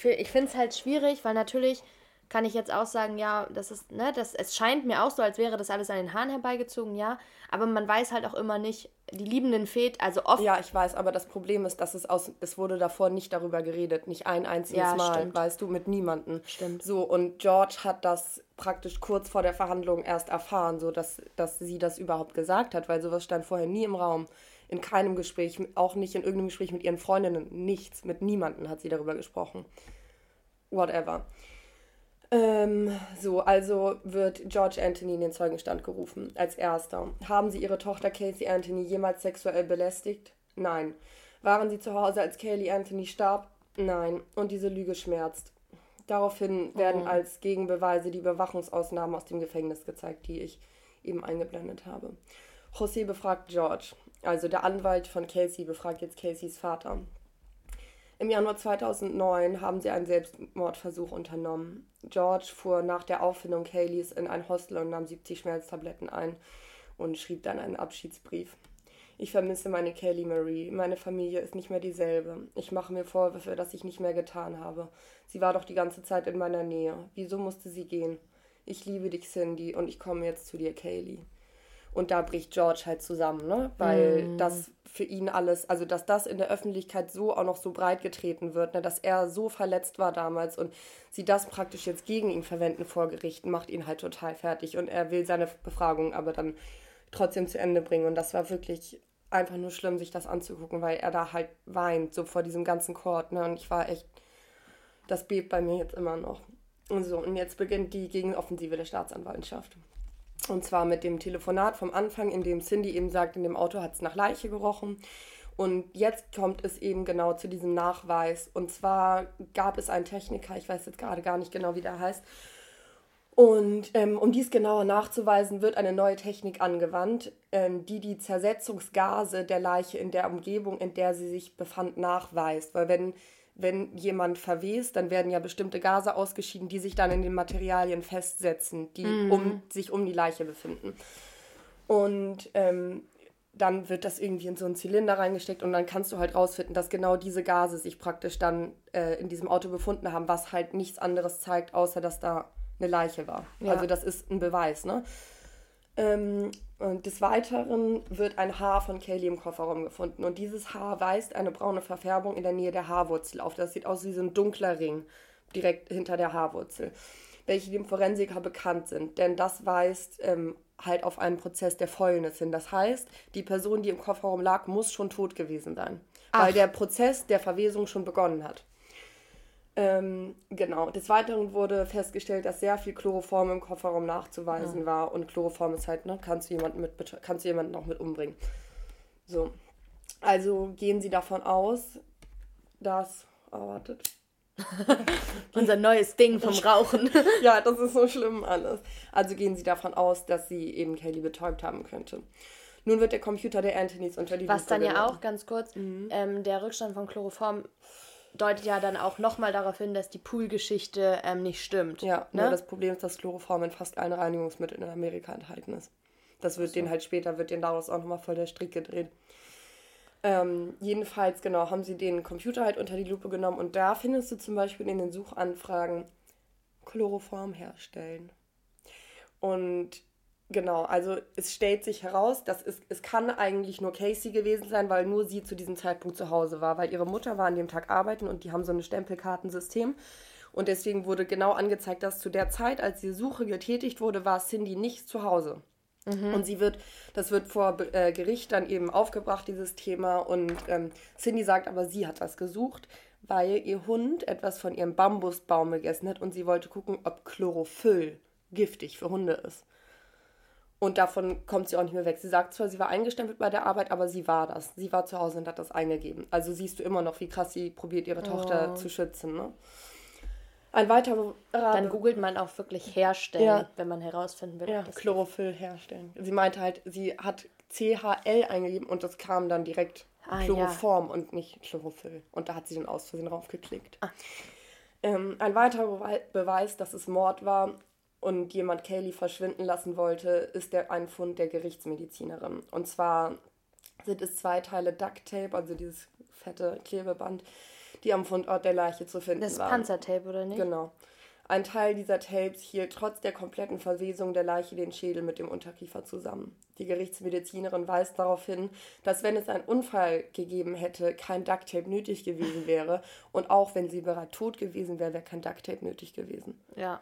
ich finde es halt schwierig, weil natürlich kann ich jetzt auch sagen, ja, das ist, ne, das, es scheint mir auch so, als wäre das alles an den Haaren herbeigezogen, ja, aber man weiß halt auch immer nicht, die liebenden Väter, also oft. Ja, ich weiß, aber das Problem ist, dass es aus, es wurde davor nicht darüber geredet, nicht ein einziges ja, Mal, stimmt. weißt du, mit niemandem. Stimmt. So, und George hat das praktisch kurz vor der Verhandlung erst erfahren, so dass, dass sie das überhaupt gesagt hat, weil sowas stand vorher nie im Raum. In keinem Gespräch, auch nicht in irgendeinem Gespräch mit ihren Freundinnen, nichts, mit niemandem hat sie darüber gesprochen. Whatever. Ähm, so, also wird George Anthony in den Zeugenstand gerufen, als erster. Haben Sie Ihre Tochter Casey Anthony jemals sexuell belästigt? Nein. Waren Sie zu Hause, als Kaylee Anthony starb? Nein. Und diese Lüge schmerzt. Daraufhin werden oh. als Gegenbeweise die Überwachungsausnahmen aus dem Gefängnis gezeigt, die ich eben eingeblendet habe. José befragt George, also der Anwalt von Casey befragt jetzt Caseys Vater. Im Januar 2009 haben sie einen Selbstmordversuch unternommen. George fuhr nach der Auffindung Kayleys in ein Hostel und nahm 70 Schmerztabletten ein und schrieb dann einen Abschiedsbrief. Ich vermisse meine Kaylee Marie. Meine Familie ist nicht mehr dieselbe. Ich mache mir Vorwürfe, dass ich nicht mehr getan habe. Sie war doch die ganze Zeit in meiner Nähe. Wieso musste sie gehen? Ich liebe dich, Cindy, und ich komme jetzt zu dir, Kaylee. Und da bricht George halt zusammen, ne? Weil mm. das für ihn alles, also dass das in der Öffentlichkeit so auch noch so breit getreten wird, ne? dass er so verletzt war damals und sie das praktisch jetzt gegen ihn verwenden vor Gerichten, macht ihn halt total fertig. Und er will seine Befragung aber dann trotzdem zu Ende bringen. Und das war wirklich einfach nur schlimm, sich das anzugucken, weil er da halt weint, so vor diesem ganzen Chord, ne? Und ich war echt, das bebt bei mir jetzt immer noch. Und so, und jetzt beginnt die Gegenoffensive der Staatsanwaltschaft. Und zwar mit dem Telefonat vom Anfang, in dem Cindy eben sagt, in dem Auto hat es nach Leiche gerochen. Und jetzt kommt es eben genau zu diesem Nachweis. Und zwar gab es einen Techniker, ich weiß jetzt gerade gar nicht genau, wie der heißt. Und ähm, um dies genauer nachzuweisen, wird eine neue Technik angewandt, ähm, die die Zersetzungsgase der Leiche in der Umgebung, in der sie sich befand, nachweist. Weil wenn, wenn jemand verwest, dann werden ja bestimmte Gase ausgeschieden, die sich dann in den Materialien festsetzen, die mhm. um, sich um die Leiche befinden. Und ähm, dann wird das irgendwie in so einen Zylinder reingesteckt und dann kannst du halt rausfinden, dass genau diese Gase sich praktisch dann äh, in diesem Auto befunden haben, was halt nichts anderes zeigt, außer dass da eine Leiche war. Ja. Also das ist ein Beweis, ne? Ähm, und des Weiteren wird ein Haar von Kaylee im Kofferraum gefunden. Und dieses Haar weist eine braune Verfärbung in der Nähe der Haarwurzel auf. Das sieht aus wie so ein dunkler Ring direkt hinter der Haarwurzel, welche dem Forensiker bekannt sind. Denn das weist ähm, halt auf einen Prozess der Fäulnis hin. Das heißt, die Person, die im Kofferraum lag, muss schon tot gewesen sein. Ach. Weil der Prozess der Verwesung schon begonnen hat. Ähm, genau. Des Weiteren wurde festgestellt, dass sehr viel Chloroform im Kofferraum nachzuweisen ja. war. Und Chloroform ist halt, ne, kannst du jemanden mit kannst du jemanden auch mit umbringen. So. Also gehen sie davon aus, dass. Oh, wartet. Unser neues Ding vom Rauchen. ja, das ist so schlimm alles. Also gehen sie davon aus, dass sie eben Kelly betäubt haben könnte. Nun wird der Computer der Anthonys unter die Was dann ja auch ganz kurz, mhm. ähm, der Rückstand von Chloroform deutet ja dann auch nochmal darauf hin, dass die Poolgeschichte ähm, nicht stimmt. Ja, ne? nur das Problem ist, dass Chloroform in fast allen Reinigungsmitteln in Amerika enthalten ist. Das wird so. den halt später, wird den daraus auch nochmal voll der Strick gedreht. Ähm, jedenfalls, genau, haben sie den Computer halt unter die Lupe genommen und da findest du zum Beispiel in den Suchanfragen Chloroform herstellen. Und Genau, also es stellt sich heraus, dass es, es kann eigentlich nur Casey gewesen sein, weil nur sie zu diesem Zeitpunkt zu Hause war, weil ihre Mutter war an dem Tag arbeiten und die haben so ein Stempelkartensystem. Und deswegen wurde genau angezeigt, dass zu der Zeit, als die Suche getätigt wurde, war Cindy nicht zu Hause. Mhm. Und sie wird, das wird vor äh, Gericht dann eben aufgebracht, dieses Thema. Und ähm, Cindy sagt aber, sie hat was gesucht, weil ihr Hund etwas von ihrem Bambusbaum gegessen hat und sie wollte gucken, ob Chlorophyll giftig für Hunde ist. Und davon kommt sie auch nicht mehr weg. Sie sagt zwar, sie war eingestempelt bei der Arbeit, aber sie war das. Sie war zu Hause und hat das eingegeben. Also siehst du immer noch, wie krass sie probiert, ihre Tochter oh. zu schützen. Ne? Ein weiterer. Dann googelt man auch wirklich herstellen, ja. wenn man herausfinden will. Ja, Chlorophyll herstellen. Sie meinte halt, sie hat CHL eingegeben und das kam dann direkt ah, Chloroform ja. und nicht Chlorophyll. Und da hat sie dann aus Versehen draufgeklickt. Ah. Ähm, ein weiterer Beweis, dass es Mord war, und jemand Kaylee verschwinden lassen wollte, ist der, ein Fund der Gerichtsmedizinerin. Und zwar sind es zwei Teile Duct Tape, also dieses fette Klebeband, die am Fundort der Leiche zu finden das waren. Das Panzertape, oder nicht? Genau. Ein Teil dieser Tapes hielt trotz der kompletten Verwesung der Leiche den Schädel mit dem Unterkiefer zusammen. Die Gerichtsmedizinerin weist darauf hin, dass wenn es einen Unfall gegeben hätte, kein Ducktape nötig gewesen wäre. Und auch wenn sie bereits tot gewesen wäre, wäre kein Ducktape nötig gewesen. Ja.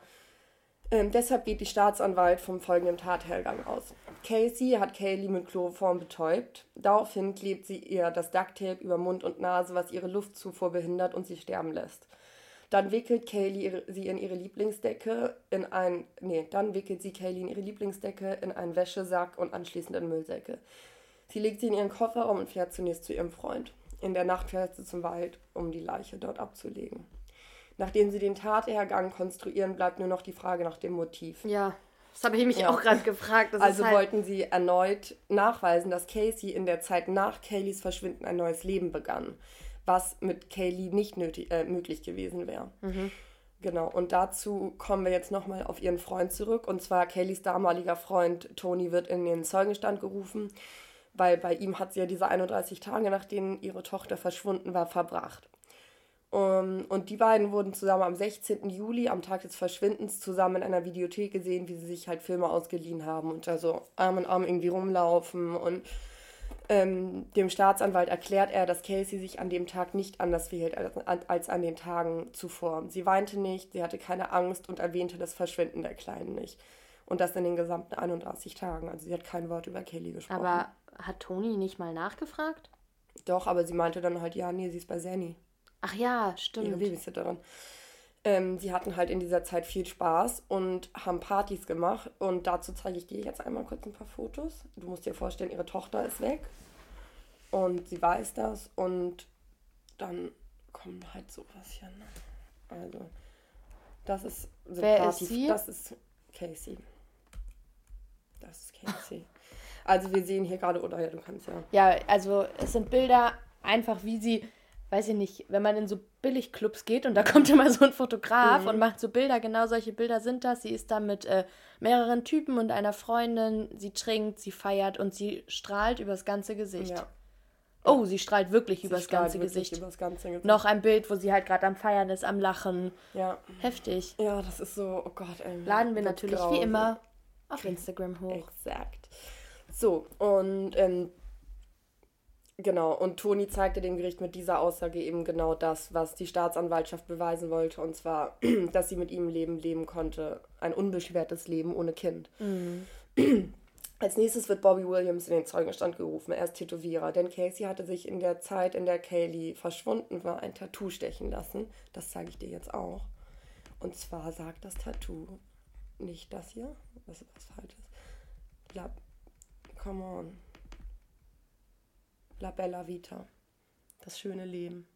Ähm, deshalb geht die Staatsanwalt vom folgenden Tathergang aus. Casey hat Kaylee mit Chloroform betäubt. Daraufhin klebt sie ihr das Ducktape über Mund und Nase, was ihre Luftzufuhr behindert und sie sterben lässt. Dann wickelt Kaylee sie in ihre Lieblingsdecke in ein nee, dann wickelt sie Kaylee in ihre Lieblingsdecke in einen Wäschesack und anschließend in Müllsäcke. Sie legt sie in ihren Kofferraum und fährt zunächst zu ihrem Freund. In der Nacht fährt sie zum Wald, um die Leiche dort abzulegen. Nachdem sie den Tathergang konstruieren, bleibt nur noch die Frage nach dem Motiv. Ja, das habe ich mich ja. auch gerade gefragt. Das also halt wollten sie erneut nachweisen, dass Casey in der Zeit nach Kayleys Verschwinden ein neues Leben begann, was mit Kaylee nicht nötig, äh, möglich gewesen wäre. Mhm. Genau, und dazu kommen wir jetzt nochmal auf ihren Freund zurück. Und zwar Kayleys damaliger Freund Tony wird in den Zeugenstand gerufen, weil bei ihm hat sie ja diese 31 Tage, nachdem ihre Tochter verschwunden war, verbracht. Um, ähm, und die beiden wurden zusammen am 16. Juli, am Tag des Verschwindens, zusammen in einer Videothek gesehen, wie sie sich halt Filme ausgeliehen haben und da so Arm in Arm irgendwie rumlaufen. Und ähm, dem Staatsanwalt erklärt er, dass Casey sich an dem Tag nicht anders verhielt als, an den Tagen zuvor. Sie weinte nicht, sie hatte keine Angst und erwähnte das Verschwinden der Kleinen nicht. Und das in den gesamten 31 Tagen. Also sie hat kein Wort über Kelly gesprochen. Aber hat Toni nicht mal nachgefragt? Doch, aber sie meinte dann halt, ja, nee, sie ist bei Zanny. Ach ja, stimmt. Ihre Babysitterin. Ähm, sie hatten halt in dieser Zeit viel Spaß und haben Partys gemacht. Und dazu zeige ich dir jetzt einmal kurz ein paar Fotos. Du musst dir vorstellen, ihre Tochter ist weg. Und sie weiß das. Und dann kommt halt sowas hier. Ne? Also, das ist Wer Party. Ist sie? Das ist Casey. Das ist Casey. Also wir sehen hier gerade, oder ja, du kannst ja. Ja, also es sind Bilder einfach, wie sie, weiß ich nicht, wenn man in so Billigclubs geht und da kommt immer so ein Fotograf mhm. und macht so Bilder, genau solche Bilder sind das. Sie ist da mit äh, mehreren Typen und einer Freundin, sie trinkt, sie feiert und sie strahlt übers ganze Gesicht. Ja. Oh, sie strahlt wirklich sie übers, strahlt ganze wirklich übers ganze Gesicht. Noch ein Bild, wo sie halt gerade am Feiern ist, am Lachen. Ja. Heftig. Ja, das ist so, oh Gott, ey. Laden wir natürlich grausam. wie immer auf Instagram hoch. Exakt. So, und ähm, genau, und Toni zeigte dem Gericht mit dieser Aussage eben genau das, was die Staatsanwaltschaft beweisen wollte, und zwar, dass sie mit ihm Leben leben konnte. Ein unbeschwertes Leben ohne Kind. Mhm. Als nächstes wird Bobby Williams in den Zeugenstand gerufen. Er ist Tätowierer, denn Casey hatte sich in der Zeit, in der Kaylee verschwunden war, ein Tattoo stechen lassen. Das zeige ich dir jetzt auch. Und zwar sagt das Tattoo nicht das hier, was ist was Falsches. La, come on. La Bella Vita. Das schöne Leben.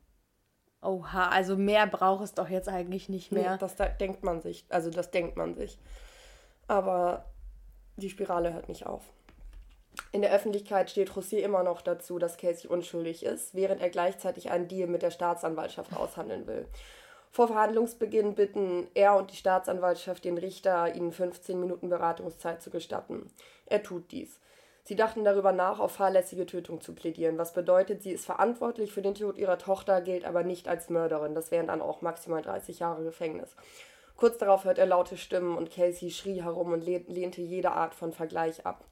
Oha, also mehr braucht es doch jetzt eigentlich nicht mehr. Nee, das da denkt man sich. Also das denkt man sich. Aber die Spirale hört nicht auf. In der Öffentlichkeit steht José immer noch dazu, dass Casey unschuldig ist, während er gleichzeitig einen Deal mit der Staatsanwaltschaft aushandeln will. Vor Verhandlungsbeginn bitten er und die Staatsanwaltschaft den Richter, ihnen 15 Minuten Beratungszeit zu gestatten. Er tut dies. Sie dachten darüber nach, auf fahrlässige Tötung zu plädieren, was bedeutet, sie ist verantwortlich für den Tod ihrer Tochter, gilt aber nicht als Mörderin. Das wären dann auch maximal 30 Jahre Gefängnis. Kurz darauf hört er laute Stimmen und Casey schrie herum und lehnte jede Art von Vergleich ab.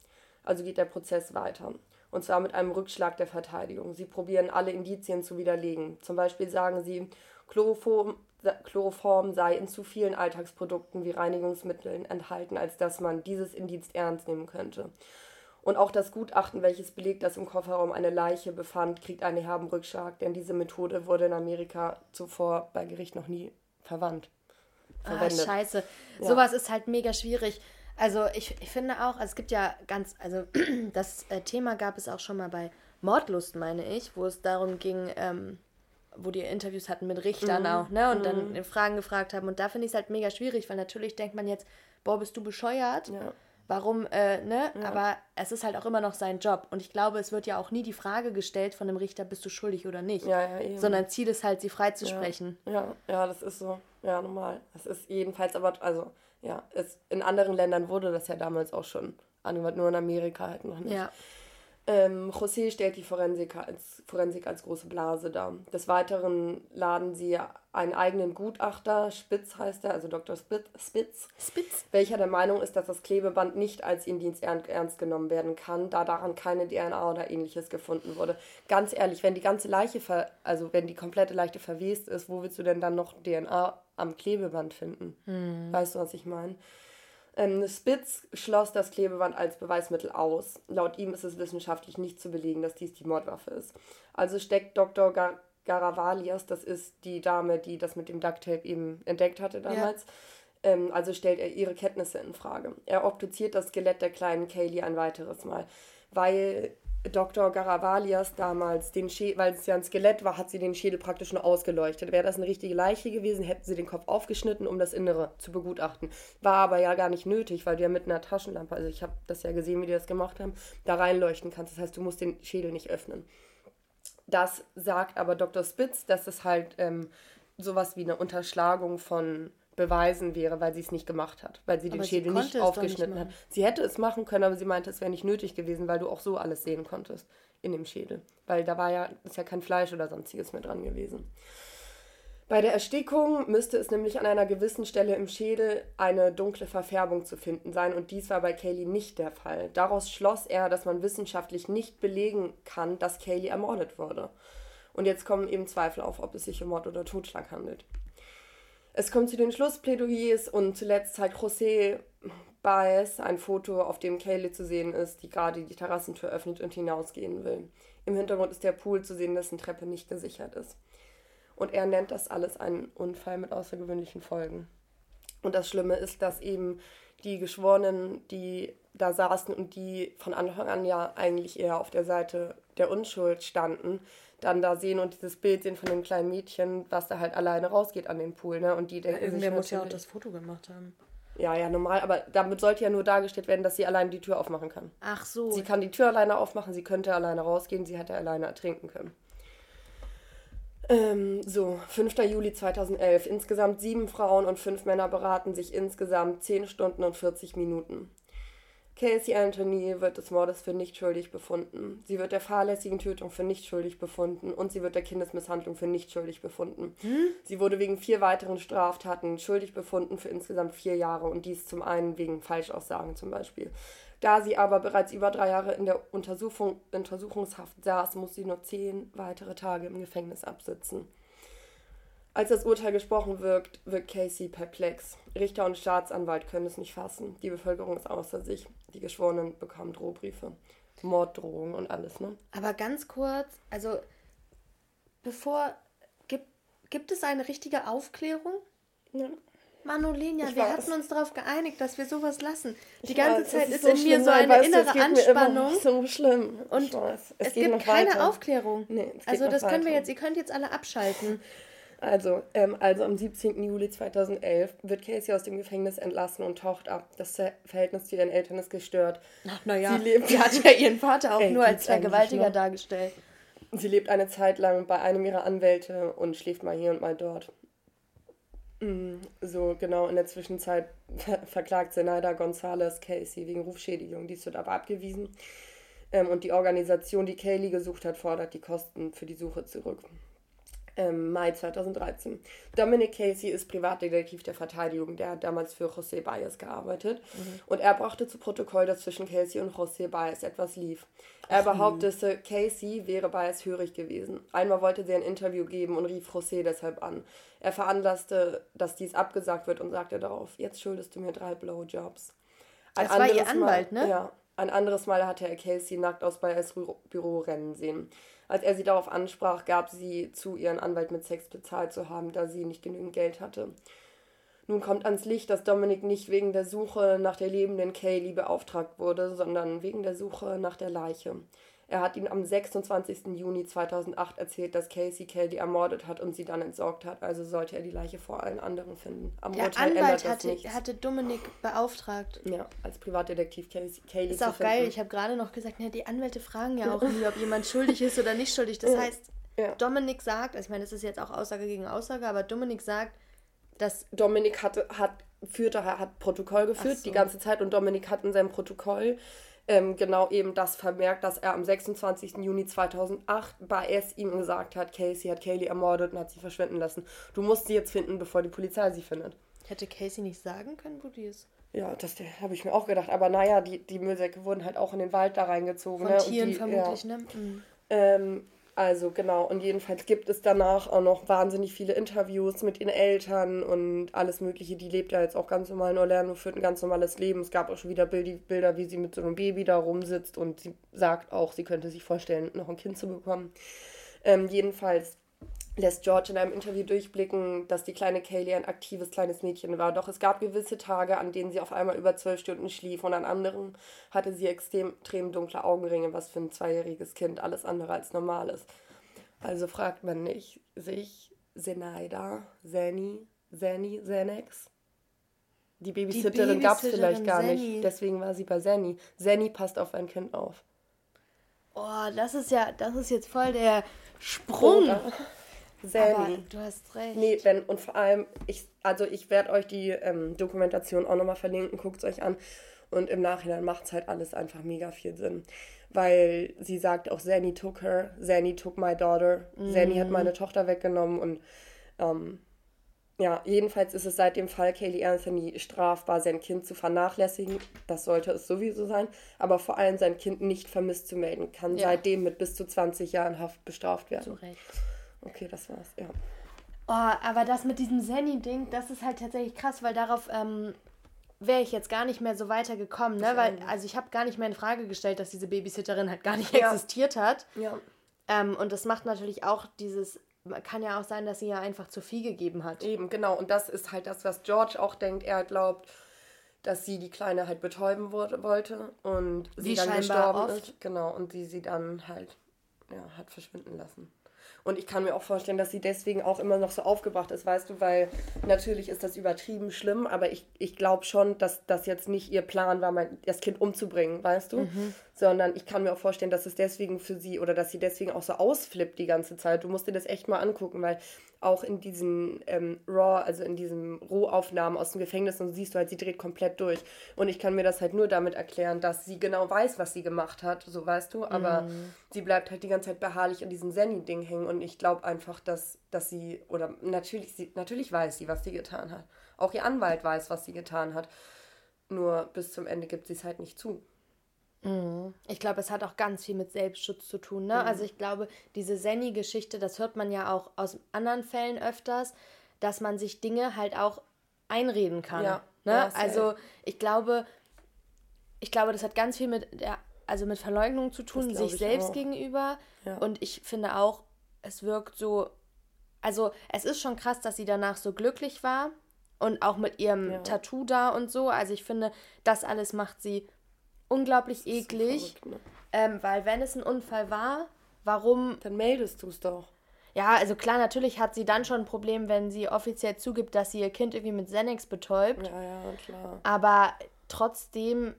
Also geht der Prozess weiter. Und zwar mit einem Rückschlag der Verteidigung. Sie probieren alle Indizien zu widerlegen. Zum Beispiel sagen sie, Chloroform, Chloroform sei in zu vielen Alltagsprodukten wie Reinigungsmitteln enthalten, als dass man dieses Indiz ernst nehmen könnte. Und auch das Gutachten, welches belegt, dass im Kofferraum eine Leiche befand, kriegt einen herben Rückschlag, denn diese Methode wurde in Amerika zuvor bei Gericht noch nie verwandt. Ah, verwendet. Ah, scheiße. Ja. Sowas ist halt mega schwierig. Also ich, ich finde auch, also es gibt ja ganz, also das äh, Thema gab es auch schon mal bei Mordlust, meine ich, wo es darum ging, ähm, wo die Interviews hatten mit Richtern mhm. auch, ne? Und mhm. dann Fragen gefragt haben. Und da finde ich es halt mega schwierig, weil natürlich denkt man jetzt, boah, bist du bescheuert? Ja. Warum, äh, ne? Ja. Aber es ist halt auch immer noch sein Job. Und ich glaube, es wird ja auch nie die Frage gestellt von dem Richter, bist du schuldig oder nicht. Ja, ja, eben. Sondern Ziel ist halt, sie freizusprechen. Ja, ja, das ist so. Ja, normal. Das ist jedenfalls aber, also, ja, es, in anderen Ländern wurde das ja damals auch schon angewandt, nur in Amerika halt noch nicht. Ja. Ähm, José stellt die Forensik als, Forensik als große Blase dar. Des Weiteren laden sie einen eigenen Gutachter, Spitz heißt er, also Dr. Spitz, Spitz, welcher der Meinung ist, dass das Klebeband nicht als Indienst ernst genommen werden kann, da daran keine DNA oder ähnliches gefunden wurde. Ganz ehrlich, wenn die ganze Leiche, ver also wenn die komplette Leiche verwest ist, wo willst du denn dann noch DNA am Klebeband finden? Hm. Weißt du, was ich meine? Ähm, Spitz schloss das Klebeband als Beweismittel aus. Laut ihm ist es wissenschaftlich nicht zu belegen, dass dies die Mordwaffe ist. Also steckt Dr. Gar Garavalias, das ist die Dame, die das mit dem Ducktape eben entdeckt hatte damals, ja. ähm, also stellt er ihre Kenntnisse in Frage. Er obduziert das Skelett der kleinen Kaylee ein weiteres Mal, weil Dr. Garavalias damals den Schädel, weil es ja ein Skelett war, hat sie den Schädel praktisch nur ausgeleuchtet. Wäre das eine richtige Leiche gewesen, hätten sie den Kopf aufgeschnitten, um das Innere zu begutachten. War aber ja gar nicht nötig, weil du ja mit einer Taschenlampe, also ich habe das ja gesehen, wie die das gemacht haben, da reinleuchten kannst. Das heißt, du musst den Schädel nicht öffnen. Das sagt aber Dr. Spitz, dass es halt ähm, sowas wie eine Unterschlagung von beweisen wäre, weil sie es nicht gemacht hat, weil sie den Schädel nicht aufgeschnitten nicht hat. Sie hätte es machen können, aber sie meinte, es wäre nicht nötig gewesen, weil du auch so alles sehen konntest in dem Schädel, weil da war ja ist ja kein Fleisch oder sonstiges mehr dran gewesen. Bei der Erstickung müsste es nämlich an einer gewissen Stelle im Schädel eine dunkle Verfärbung zu finden sein und dies war bei Kaylee nicht der Fall. Daraus schloss er, dass man wissenschaftlich nicht belegen kann, dass Kaylee ermordet wurde. Und jetzt kommen eben Zweifel auf, ob es sich um Mord oder Totschlag handelt. Es kommt zu den Schlussplädoyers und zuletzt zeigt José Baez ein Foto, auf dem Kaylee zu sehen ist, die gerade die Terrassentür öffnet und hinausgehen will. Im Hintergrund ist der Pool zu sehen, dessen Treppe nicht gesichert ist. Und er nennt das alles einen Unfall mit außergewöhnlichen Folgen. Und das Schlimme ist, dass eben die Geschworenen, die da saßen und die von Anfang an ja eigentlich eher auf der Seite der Unschuld standen, dann da sehen und dieses Bild sehen von dem kleinen Mädchen, was da halt alleine rausgeht an den Pool, ne? Und die denken ja, irgendwer muss ja auch das Foto gemacht haben. Ja, ja, normal, aber damit sollte ja nur dargestellt werden, dass sie allein die Tür aufmachen kann. Ach so. Sie kann die Tür alleine aufmachen, sie könnte alleine rausgehen, sie hätte alleine ertrinken können. Ähm, so, 5. Juli 2011. Insgesamt sieben Frauen und fünf Männer beraten sich insgesamt 10 Stunden und 40 Minuten. Casey Anthony wird des Mordes für nicht schuldig befunden. Sie wird der fahrlässigen Tötung für nicht schuldig befunden und sie wird der Kindesmisshandlung für nicht schuldig befunden. Hm? Sie wurde wegen vier weiteren Straftaten schuldig befunden für insgesamt vier Jahre und dies zum einen wegen Falschaussagen zum Beispiel. Da sie aber bereits über drei Jahre in der Untersuchung, Untersuchungshaft saß, muss sie nur zehn weitere Tage im Gefängnis absitzen. Als das Urteil gesprochen wird, wirkt Casey perplex. Richter und Staatsanwalt können es nicht fassen. Die Bevölkerung ist außer sich. Die Geschworenen bekommen Drohbriefe, Morddrohungen und alles, ne? Aber ganz kurz, also bevor gibt, gibt es eine richtige Aufklärung? Ja. Manolenia, wir weiß. hatten uns darauf geeinigt, dass wir sowas lassen. Die ich ganze weiß, Zeit ist, so in mir so eine innere Anspannung. so schlimm. Und es, es gibt keine weiter. Aufklärung. Nee, also das können weiter. wir jetzt, ihr könnt jetzt alle abschalten. Also, ähm, also am 17. Juli 2011 wird Casey aus dem Gefängnis entlassen und taucht ab. Das Verhältnis zu ihren Eltern ist gestört. Ach, naja, sie, lebt, sie hat ja ihren Vater auch Ey, nur als Vergewaltiger dargestellt. Sie lebt eine Zeit lang bei einem ihrer Anwälte und schläft mal hier und mal dort. Mm, so, genau, in der Zwischenzeit verklagt Zenaida Gonzalez Casey wegen Rufschädigung. Dies wird aber abgewiesen. Ähm, und die Organisation, die Kaylee gesucht hat, fordert die Kosten für die Suche zurück ähm, Mai 2013. Dominic Casey ist Privatdetektiv der Verteidigung, der hat damals für José Baez gearbeitet. Mhm. Und er brachte zu Protokoll, dass zwischen Casey und José Baez etwas lief. Er behauptete, Casey wäre Baez hörig gewesen. Einmal wollte sie ein Interview geben und rief José deshalb an. Er veranlasste, dass dies abgesagt wird und sagte darauf, jetzt schuldest du mir drei Blowjobs. Ein das war ihr Anwalt, Mal, ne? Ja. Ein anderes Mal hatte er Casey nackt aus Baez Büro rennen sehen. Als er sie darauf ansprach, gab sie zu, ihren Anwalt mit Sex bezahlt zu haben, da sie nicht genügend Geld hatte. Nun kommt ans Licht, dass Dominik nicht wegen der Suche nach der lebenden Kaylee beauftragt wurde, sondern wegen der Suche nach der Leiche. Er hat ihm am 26. Juni 2008 erzählt, dass Casey Kelly ermordet hat und sie dann entsorgt hat. Also sollte er die Leiche vor allen anderen finden. Am Der Urteil Anwalt hatte, hatte Dominik beauftragt. Ja, als Privatdetektiv Casey, Kelly Ist auch geil. Ich habe gerade noch gesagt, ja, die Anwälte fragen ja auch nie, ob jemand schuldig ist oder nicht schuldig. Das ja. heißt, ja. Dominik sagt, also ich meine, das ist jetzt auch Aussage gegen Aussage, aber Dominik sagt, dass... Dominik hatte, hat, führte, hat Protokoll geführt so. die ganze Zeit und Dominik hat in seinem Protokoll ähm, genau eben das vermerkt, dass er am 26. Juni 2008 bei es ihm gesagt hat, Casey hat Kaylee ermordet und hat sie verschwinden lassen. Du musst sie jetzt finden, bevor die Polizei sie findet. Hätte Casey nicht sagen können, wo die ist? Ja, das habe ich mir auch gedacht. Aber naja, die, die Müllsäcke wurden halt auch in den Wald da reingezogen. Von ne? Tieren die, vermutlich, ja. ne? Mhm. Ähm, also genau, und jedenfalls gibt es danach auch noch wahnsinnig viele Interviews mit ihren Eltern und alles Mögliche. Die lebt ja jetzt auch ganz normal in Orlando, führt ein ganz normales Leben. Es gab auch schon wieder Bilder, wie sie mit so einem Baby da rumsitzt und sie sagt auch, sie könnte sich vorstellen, noch ein Kind zu bekommen. Ähm, jedenfalls lässt George in einem Interview durchblicken, dass die kleine Kaylee ein aktives kleines Mädchen war. Doch es gab gewisse Tage, an denen sie auf einmal über zwölf Stunden schlief und an anderen hatte sie extrem, extrem dunkle Augenringe, was für ein zweijähriges Kind alles andere als normal ist. Also fragt man nicht sich Zenaida, Zeni, Zeni, Zenex. Die Babysitterin gab es vielleicht gar Zenny. nicht, deswegen war sie bei Zeni. Zeni passt auf ein Kind auf. Oh, das ist ja, das ist jetzt voll der Sprung. Oder? Sammy. du hast recht. Nee, wenn, und vor allem, ich, also ich werde euch die ähm, Dokumentation auch nochmal verlinken, guckt es euch an. Und im Nachhinein macht es halt alles einfach mega viel Sinn. Weil sie sagt auch, Zanny took her, Zanny took my daughter, mhm. Zanny hat meine Tochter weggenommen und ähm, ja, jedenfalls ist es seit dem Fall Kaylee Anthony strafbar, sein Kind zu vernachlässigen. Das sollte es sowieso sein. Aber vor allem sein Kind nicht vermisst zu melden, kann ja. seitdem mit bis zu 20 Jahren Haft bestraft werden. Zu Recht. Okay, das war's, ja. Oh, aber das mit diesem Zenny-Ding, das ist halt tatsächlich krass, weil darauf ähm, wäre ich jetzt gar nicht mehr so weitergekommen, ne? Weil, also ich habe gar nicht mehr in Frage gestellt, dass diese Babysitterin halt gar nicht ja. existiert hat. Ja. Ähm, und das macht natürlich auch dieses, kann ja auch sein, dass sie ja einfach zu viel gegeben hat. Eben, genau. Und das ist halt das, was George auch denkt. Er glaubt, dass sie die Kleine halt betäuben wollte und sie Wie dann gestorben oft. ist. Genau, und sie sie dann halt ja, hat verschwinden lassen. Und ich kann mir auch vorstellen, dass sie deswegen auch immer noch so aufgebracht ist, weißt du, weil natürlich ist das übertrieben schlimm, aber ich, ich glaube schon, dass das jetzt nicht ihr Plan war, mein, das Kind umzubringen, weißt du? Mhm. Sondern ich kann mir auch vorstellen, dass es deswegen für sie oder dass sie deswegen auch so ausflippt die ganze Zeit. Du musst dir das echt mal angucken, weil auch in diesen ähm, Raw, also in diesen Rohaufnahmen aus dem Gefängnis und siehst du halt, sie dreht komplett durch. Und ich kann mir das halt nur damit erklären, dass sie genau weiß, was sie gemacht hat, so weißt du, aber mm. sie bleibt halt die ganze Zeit beharrlich an diesem Zenny-Ding hängen und ich glaube einfach, dass, dass sie, oder natürlich, sie, natürlich weiß sie, was sie getan hat. Auch ihr Anwalt weiß, was sie getan hat. Nur bis zum Ende gibt sie es halt nicht zu. Mhm. Ich glaube, es hat auch ganz viel mit Selbstschutz zu tun. Ne? Mhm. Also ich glaube, diese Senni-Geschichte, das hört man ja auch aus anderen Fällen öfters, dass man sich Dinge halt auch einreden kann. Ja. Ne? Ja, also ich glaube, ich glaube, das hat ganz viel mit der, also mit Verleugnung zu tun, sich selbst auch. gegenüber. Ja. Und ich finde auch, es wirkt so, also es ist schon krass, dass sie danach so glücklich war und auch mit ihrem Tattoo da und so. Also ich finde, das alles macht sie unglaublich eklig. Verrückt, ne? ähm, weil wenn es ein Unfall war, warum. Dann meldest du es doch. Ja, also klar, natürlich hat sie dann schon ein Problem, wenn sie offiziell zugibt, dass sie ihr Kind irgendwie mit Xanax betäubt. Ja, ja, klar. Aber trotzdem,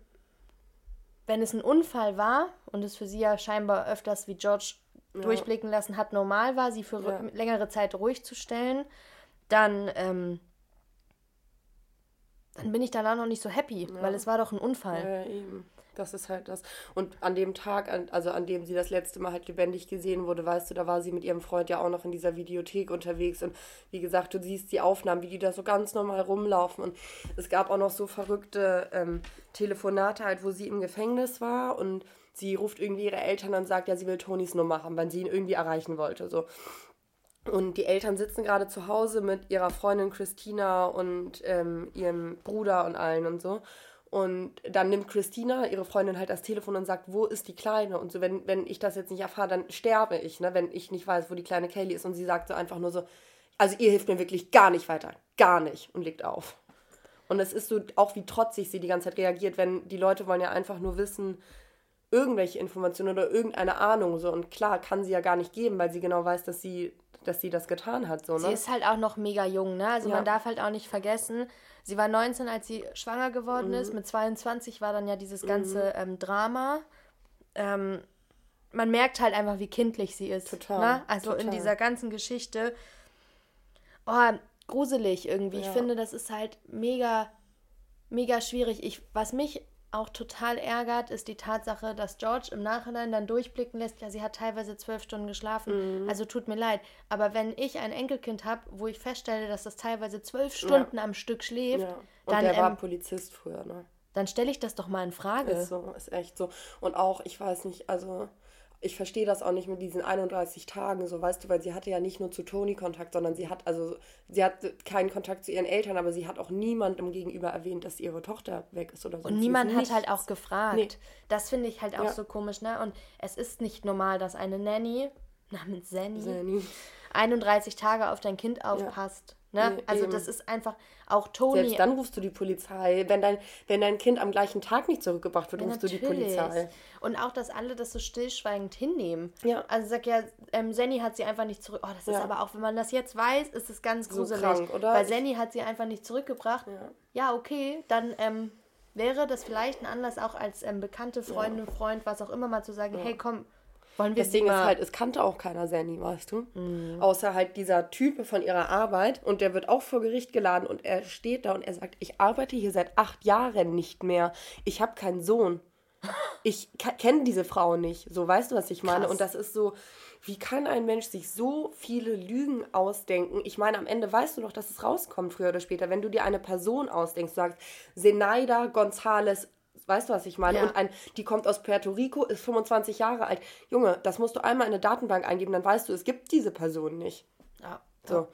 wenn es ein Unfall war und es für sie ja scheinbar öfters wie George ja. durchblicken lassen hat, normal war, sie für ja. längere Zeit ruhig zu stellen, dann, ähm, dann bin ich danach noch nicht so happy, ja. weil es war doch ein Unfall. Ja, eben. Das ist halt das. Und an dem Tag, also an dem sie das letzte Mal halt lebendig gesehen wurde, weißt du, da war sie mit ihrem Freund ja auch noch in dieser Videothek unterwegs. Und wie gesagt, du siehst die Aufnahmen, wie die da so ganz normal rumlaufen. Und es gab auch noch so verrückte ähm, Telefonate halt, wo sie im Gefängnis war und sie ruft irgendwie ihre Eltern und sagt, ja, sie will Tonys Nummer haben, weil sie ihn irgendwie erreichen wollte. So. Und die Eltern sitzen gerade zu Hause mit ihrer Freundin Christina und ähm, ihrem Bruder und allen und so. Und dann nimmt Christina ihre Freundin halt das Telefon und sagt, wo ist die Kleine? Und so, wenn, wenn ich das jetzt nicht erfahre, dann sterbe ich, ne? wenn ich nicht weiß, wo die kleine Kaylee ist. Und sie sagt so einfach nur so, also ihr hilft mir wirklich gar nicht weiter. Gar nicht. Und legt auf. Und es ist so auch, wie trotzig sie die ganze Zeit reagiert, wenn die Leute wollen ja einfach nur wissen, irgendwelche Informationen oder irgendeine Ahnung. So. Und klar, kann sie ja gar nicht geben, weil sie genau weiß, dass sie, dass sie das getan hat. So, ne? Sie ist halt auch noch mega jung, ne? Also ja. man darf halt auch nicht vergessen, Sie war 19, als sie schwanger geworden mhm. ist. Mit 22 war dann ja dieses ganze mhm. ähm, Drama. Ähm, man merkt halt einfach, wie kindlich sie ist. Total. Ne? Also total. in dieser ganzen Geschichte. Oh, gruselig irgendwie. Ja. Ich finde, das ist halt mega, mega schwierig. Ich, was mich auch total ärgert, ist die Tatsache, dass George im Nachhinein dann durchblicken lässt, ja, sie hat teilweise zwölf Stunden geschlafen, mhm. also tut mir leid. Aber wenn ich ein Enkelkind habe, wo ich feststelle, dass das teilweise zwölf Stunden ja. am Stück schläft, ja. Und dann, der war ähm, Polizist früher, ne? Dann stelle ich das doch mal in Frage. Ist so, ist echt so. Und auch, ich weiß nicht, also ich verstehe das auch nicht mit diesen 31 Tagen, so weißt du, weil sie hatte ja nicht nur zu Toni Kontakt, sondern sie hat also sie hat keinen Kontakt zu ihren Eltern, aber sie hat auch niemandem gegenüber erwähnt, dass ihre Tochter weg ist oder so. Und niemand hat halt auch gefragt. Nee. Das finde ich halt auch ja. so komisch, ne? Und es ist nicht normal, dass eine Nanny namens Zanny 31 Tage auf dein Kind aufpasst. Ja. Ne? Also eben. das ist einfach auch Toni. Selbst dann rufst du die Polizei. Wenn dein, wenn dein Kind am gleichen Tag nicht zurückgebracht wird, ja, rufst natürlich. du die Polizei. Und auch, dass alle das so stillschweigend hinnehmen. Ja. Also sag ja, ähm, Senny hat sie einfach nicht zurück. Oh, das ist ja. aber auch, wenn man das jetzt weiß, ist es ganz gruselig. So krank, oder? Weil Senny hat sie einfach nicht zurückgebracht. Ja, ja okay, dann ähm, wäre das vielleicht ein Anlass auch als ähm, bekannte Freundin, Freund, was auch immer mal zu sagen, hey komm, wollen wir das Ding ist halt, es kannte auch keiner Sandy, weißt du? Mhm. Außer halt dieser Typ von ihrer Arbeit und der wird auch vor Gericht geladen und er steht da und er sagt, ich arbeite hier seit acht Jahren nicht mehr. Ich habe keinen Sohn. Ich kenne diese Frau nicht. So, weißt du, was ich meine? Krass. Und das ist so, wie kann ein Mensch sich so viele Lügen ausdenken? Ich meine, am Ende weißt du doch, dass es rauskommt, früher oder später. Wenn du dir eine Person ausdenkst, sagst, Zenaida González Weißt du, was ich meine? Ja. Und ein, die kommt aus Puerto Rico, ist 25 Jahre alt. Junge, das musst du einmal in eine Datenbank eingeben, dann weißt du, es gibt diese Person nicht. Ja. So.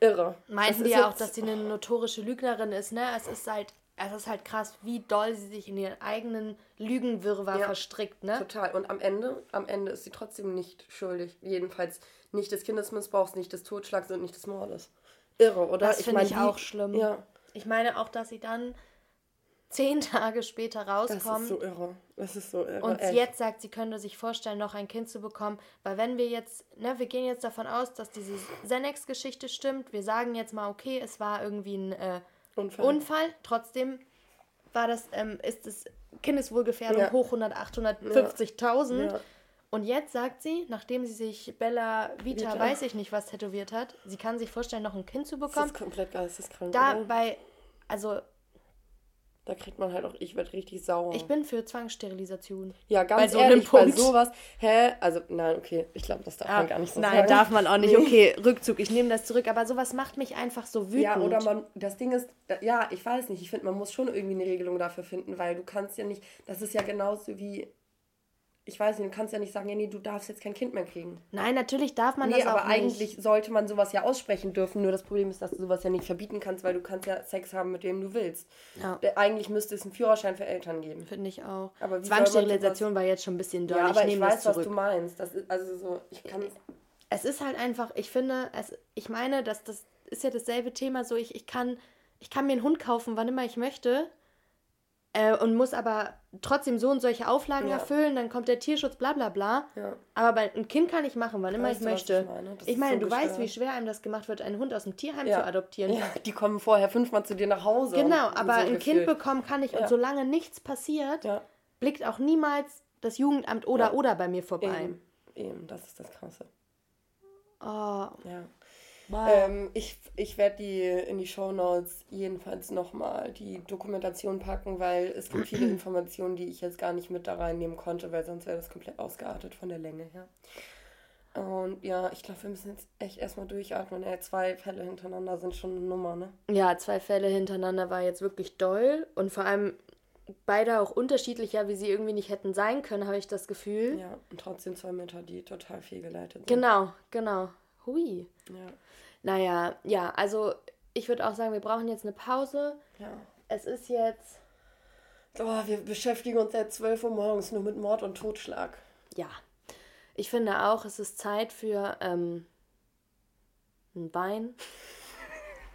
Irre. Meinten die ja auch, dass sie eine notorische Lügnerin ist, ne? Es ist halt, es ist halt krass, wie doll sie sich in ihren eigenen Lügenwirrwarr ja, verstrickt, ne? Total. Und am Ende, am Ende ist sie trotzdem nicht schuldig. Jedenfalls nicht des Kindesmissbrauchs, nicht des Totschlags und nicht des Mordes. Irre, oder? Das finde ich, ich auch schlimm. Ja. Ich meine auch, dass sie dann zehn Tage später rauskommt. Das ist so irre. Das ist so irre. Und echt. jetzt sagt, sie könnte sich vorstellen, noch ein Kind zu bekommen. Weil wenn wir jetzt, ne, wir gehen jetzt davon aus, dass diese Xenex-Geschichte stimmt. Wir sagen jetzt mal, okay, es war irgendwie ein äh, Unfall. Unfall. Trotzdem war das, ähm, ist es Kindeswohlgefährdung ja. hoch 100, 850.000. Ja. Und jetzt sagt sie, nachdem sie sich Bella Vita, Vita, weiß ich nicht was, tätowiert hat, sie kann sich vorstellen, noch ein Kind zu bekommen. Das ist komplett geisteskrank. Dabei, also da kriegt man halt auch, ich werde richtig sauer. Ich bin für Zwangssterilisation. Ja, ganz bei so ehrlich, bei sowas. Hä? Also, nein, okay, ich glaube, das darf ah, man gar nicht so nein, sagen. Nein, darf man auch nicht. Okay, Rückzug, ich nehme das zurück. Aber sowas macht mich einfach so wütend. Ja, oder man, das Ding ist, ja, ich weiß nicht, ich finde, man muss schon irgendwie eine Regelung dafür finden, weil du kannst ja nicht, das ist ja genauso wie ich weiß nicht, du kannst ja nicht sagen, ja, nee, du darfst jetzt kein Kind mehr kriegen. Nein, natürlich darf man nee, das auch aber eigentlich sollte man sowas ja aussprechen dürfen. Nur das Problem ist, dass du sowas ja nicht verbieten kannst, weil du kannst ja Sex haben, mit dem du willst. Ja. Eigentlich müsste es einen Führerschein für Eltern geben. Finde ich auch. Aber Zwangssterilisation war jetzt schon ein bisschen deutlich. Ja, aber ich, ich weiß, was du meinst. Das ist, also so, ich kann... Es ist halt einfach, ich finde, es, ich meine, dass das ist ja dasselbe Thema, so ich, ich kann, ich kann mir einen Hund kaufen, wann immer ich möchte äh, und muss aber trotzdem so und solche Auflagen ja. erfüllen, dann kommt der Tierschutz, bla bla bla. Ja. Aber bei, ein Kind kann ich machen, wann immer weißt ich möchte. Ich meine, ich meine so du weißt, wie schwer einem das gemacht wird, einen Hund aus dem Tierheim ja. zu adoptieren. Ja, die kommen vorher fünfmal zu dir nach Hause. Genau, aber so ein Gefühl. Kind bekommen kann ich und solange nichts passiert, blickt auch niemals das Jugendamt oder oder bei mir vorbei. Eben. Eben, das ist das Krasse. Oh. Ja. Wow. Ähm, ich ich werde die in die Show Notes jedenfalls nochmal die Dokumentation packen, weil es gibt viele Informationen, die ich jetzt gar nicht mit da reinnehmen konnte, weil sonst wäre das komplett ausgeartet von der Länge her. Und ja, ich glaube, wir müssen jetzt echt erstmal durchatmen. Ey, zwei Fälle hintereinander sind schon eine Nummer, ne? Ja, zwei Fälle hintereinander war jetzt wirklich doll. Und vor allem beide auch unterschiedlicher, wie sie irgendwie nicht hätten sein können, habe ich das Gefühl. Ja, und trotzdem zwei Mütter, die total viel geleitet sind. Genau, genau. Hui. Ja. Naja, ja, also ich würde auch sagen, wir brauchen jetzt eine Pause. Ja. Es ist jetzt. Oh, wir beschäftigen uns seit 12 Uhr morgens nur mit Mord und Totschlag. Ja. Ich finde auch, es ist Zeit für ähm, ein Wein.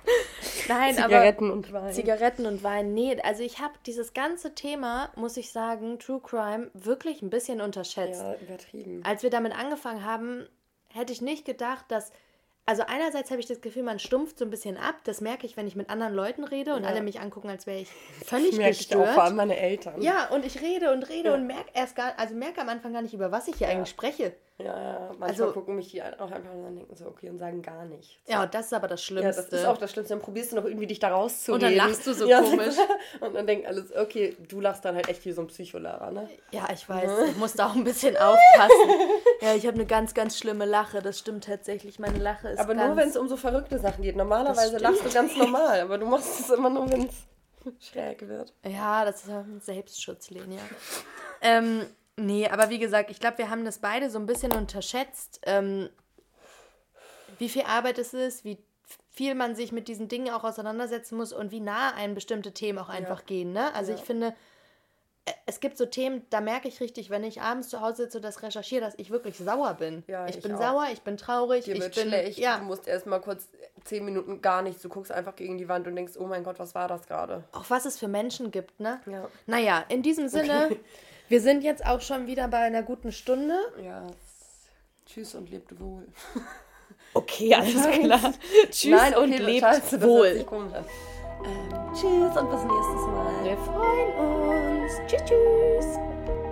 Nein, Zigaretten aber und Wein. Zigaretten und Wein. Nee, also ich habe dieses ganze Thema, muss ich sagen, True Crime, wirklich ein bisschen unterschätzt. Ja, übertrieben. Als wir damit angefangen haben, hätte ich nicht gedacht, dass also einerseits habe ich das Gefühl, man stumpft so ein bisschen ab. Das merke ich, wenn ich mit anderen Leuten rede und ja. alle mich angucken, als wäre ich völlig ich merke gestört. Ich auch, vor allem meine Eltern. Ja, und ich rede und rede ja. und merke erst gar, also merke am Anfang gar nicht, über was ich hier ja. eigentlich spreche. Ja, ja. Manchmal also, gucken mich die auch einfach und denken so, okay, und sagen gar nichts. Ja, das ist aber das Schlimmste. Ja, das ist auch das Schlimmste. Dann probierst du noch irgendwie dich da rauszureden. Und dann lachst du so ja, komisch. und dann denken alles, okay, du lachst dann halt echt wie so ein Psycholehrer, ne? Ja, ich weiß. Mhm. Ich muss da auch ein bisschen aufpassen. ja, ich habe eine ganz, ganz schlimme Lache. Das stimmt tatsächlich. Meine Lache ist Aber nur, wenn es um so verrückte Sachen geht. Normalerweise lachst du ganz normal, aber du machst es immer nur, wenn es schräg wird. Ja, das ist ein Selbstschutz, Lenia. ähm, Nee, aber wie gesagt, ich glaube, wir haben das beide so ein bisschen unterschätzt, ähm, wie viel Arbeit es ist, wie viel man sich mit diesen Dingen auch auseinandersetzen muss und wie nah einem bestimmte Themen auch einfach ja. gehen. Ne? Also ja. ich finde, äh, es gibt so Themen, da merke ich richtig, wenn ich abends zu Hause sitze und das recherchiere, dass ich wirklich sauer bin. Ja, ich, ich bin auch. sauer, ich bin traurig, Dir ich wird bin schlecht. Ja. Du musst erstmal kurz zehn Minuten gar nichts. Du guckst einfach gegen die Wand und denkst, oh mein Gott, was war das gerade? Auch was es für Menschen gibt, ne? Ja. Naja, in diesem Sinne. Okay. Wir sind jetzt auch schon wieder bei einer guten Stunde. Ja. Tschüss und lebt wohl. Okay, alles klar. Tschüss Nein, okay, und lebt Scheiße, wohl. Ähm, tschüss und bis nächstes Mal. Wir freuen uns. Tschüss, tschüss.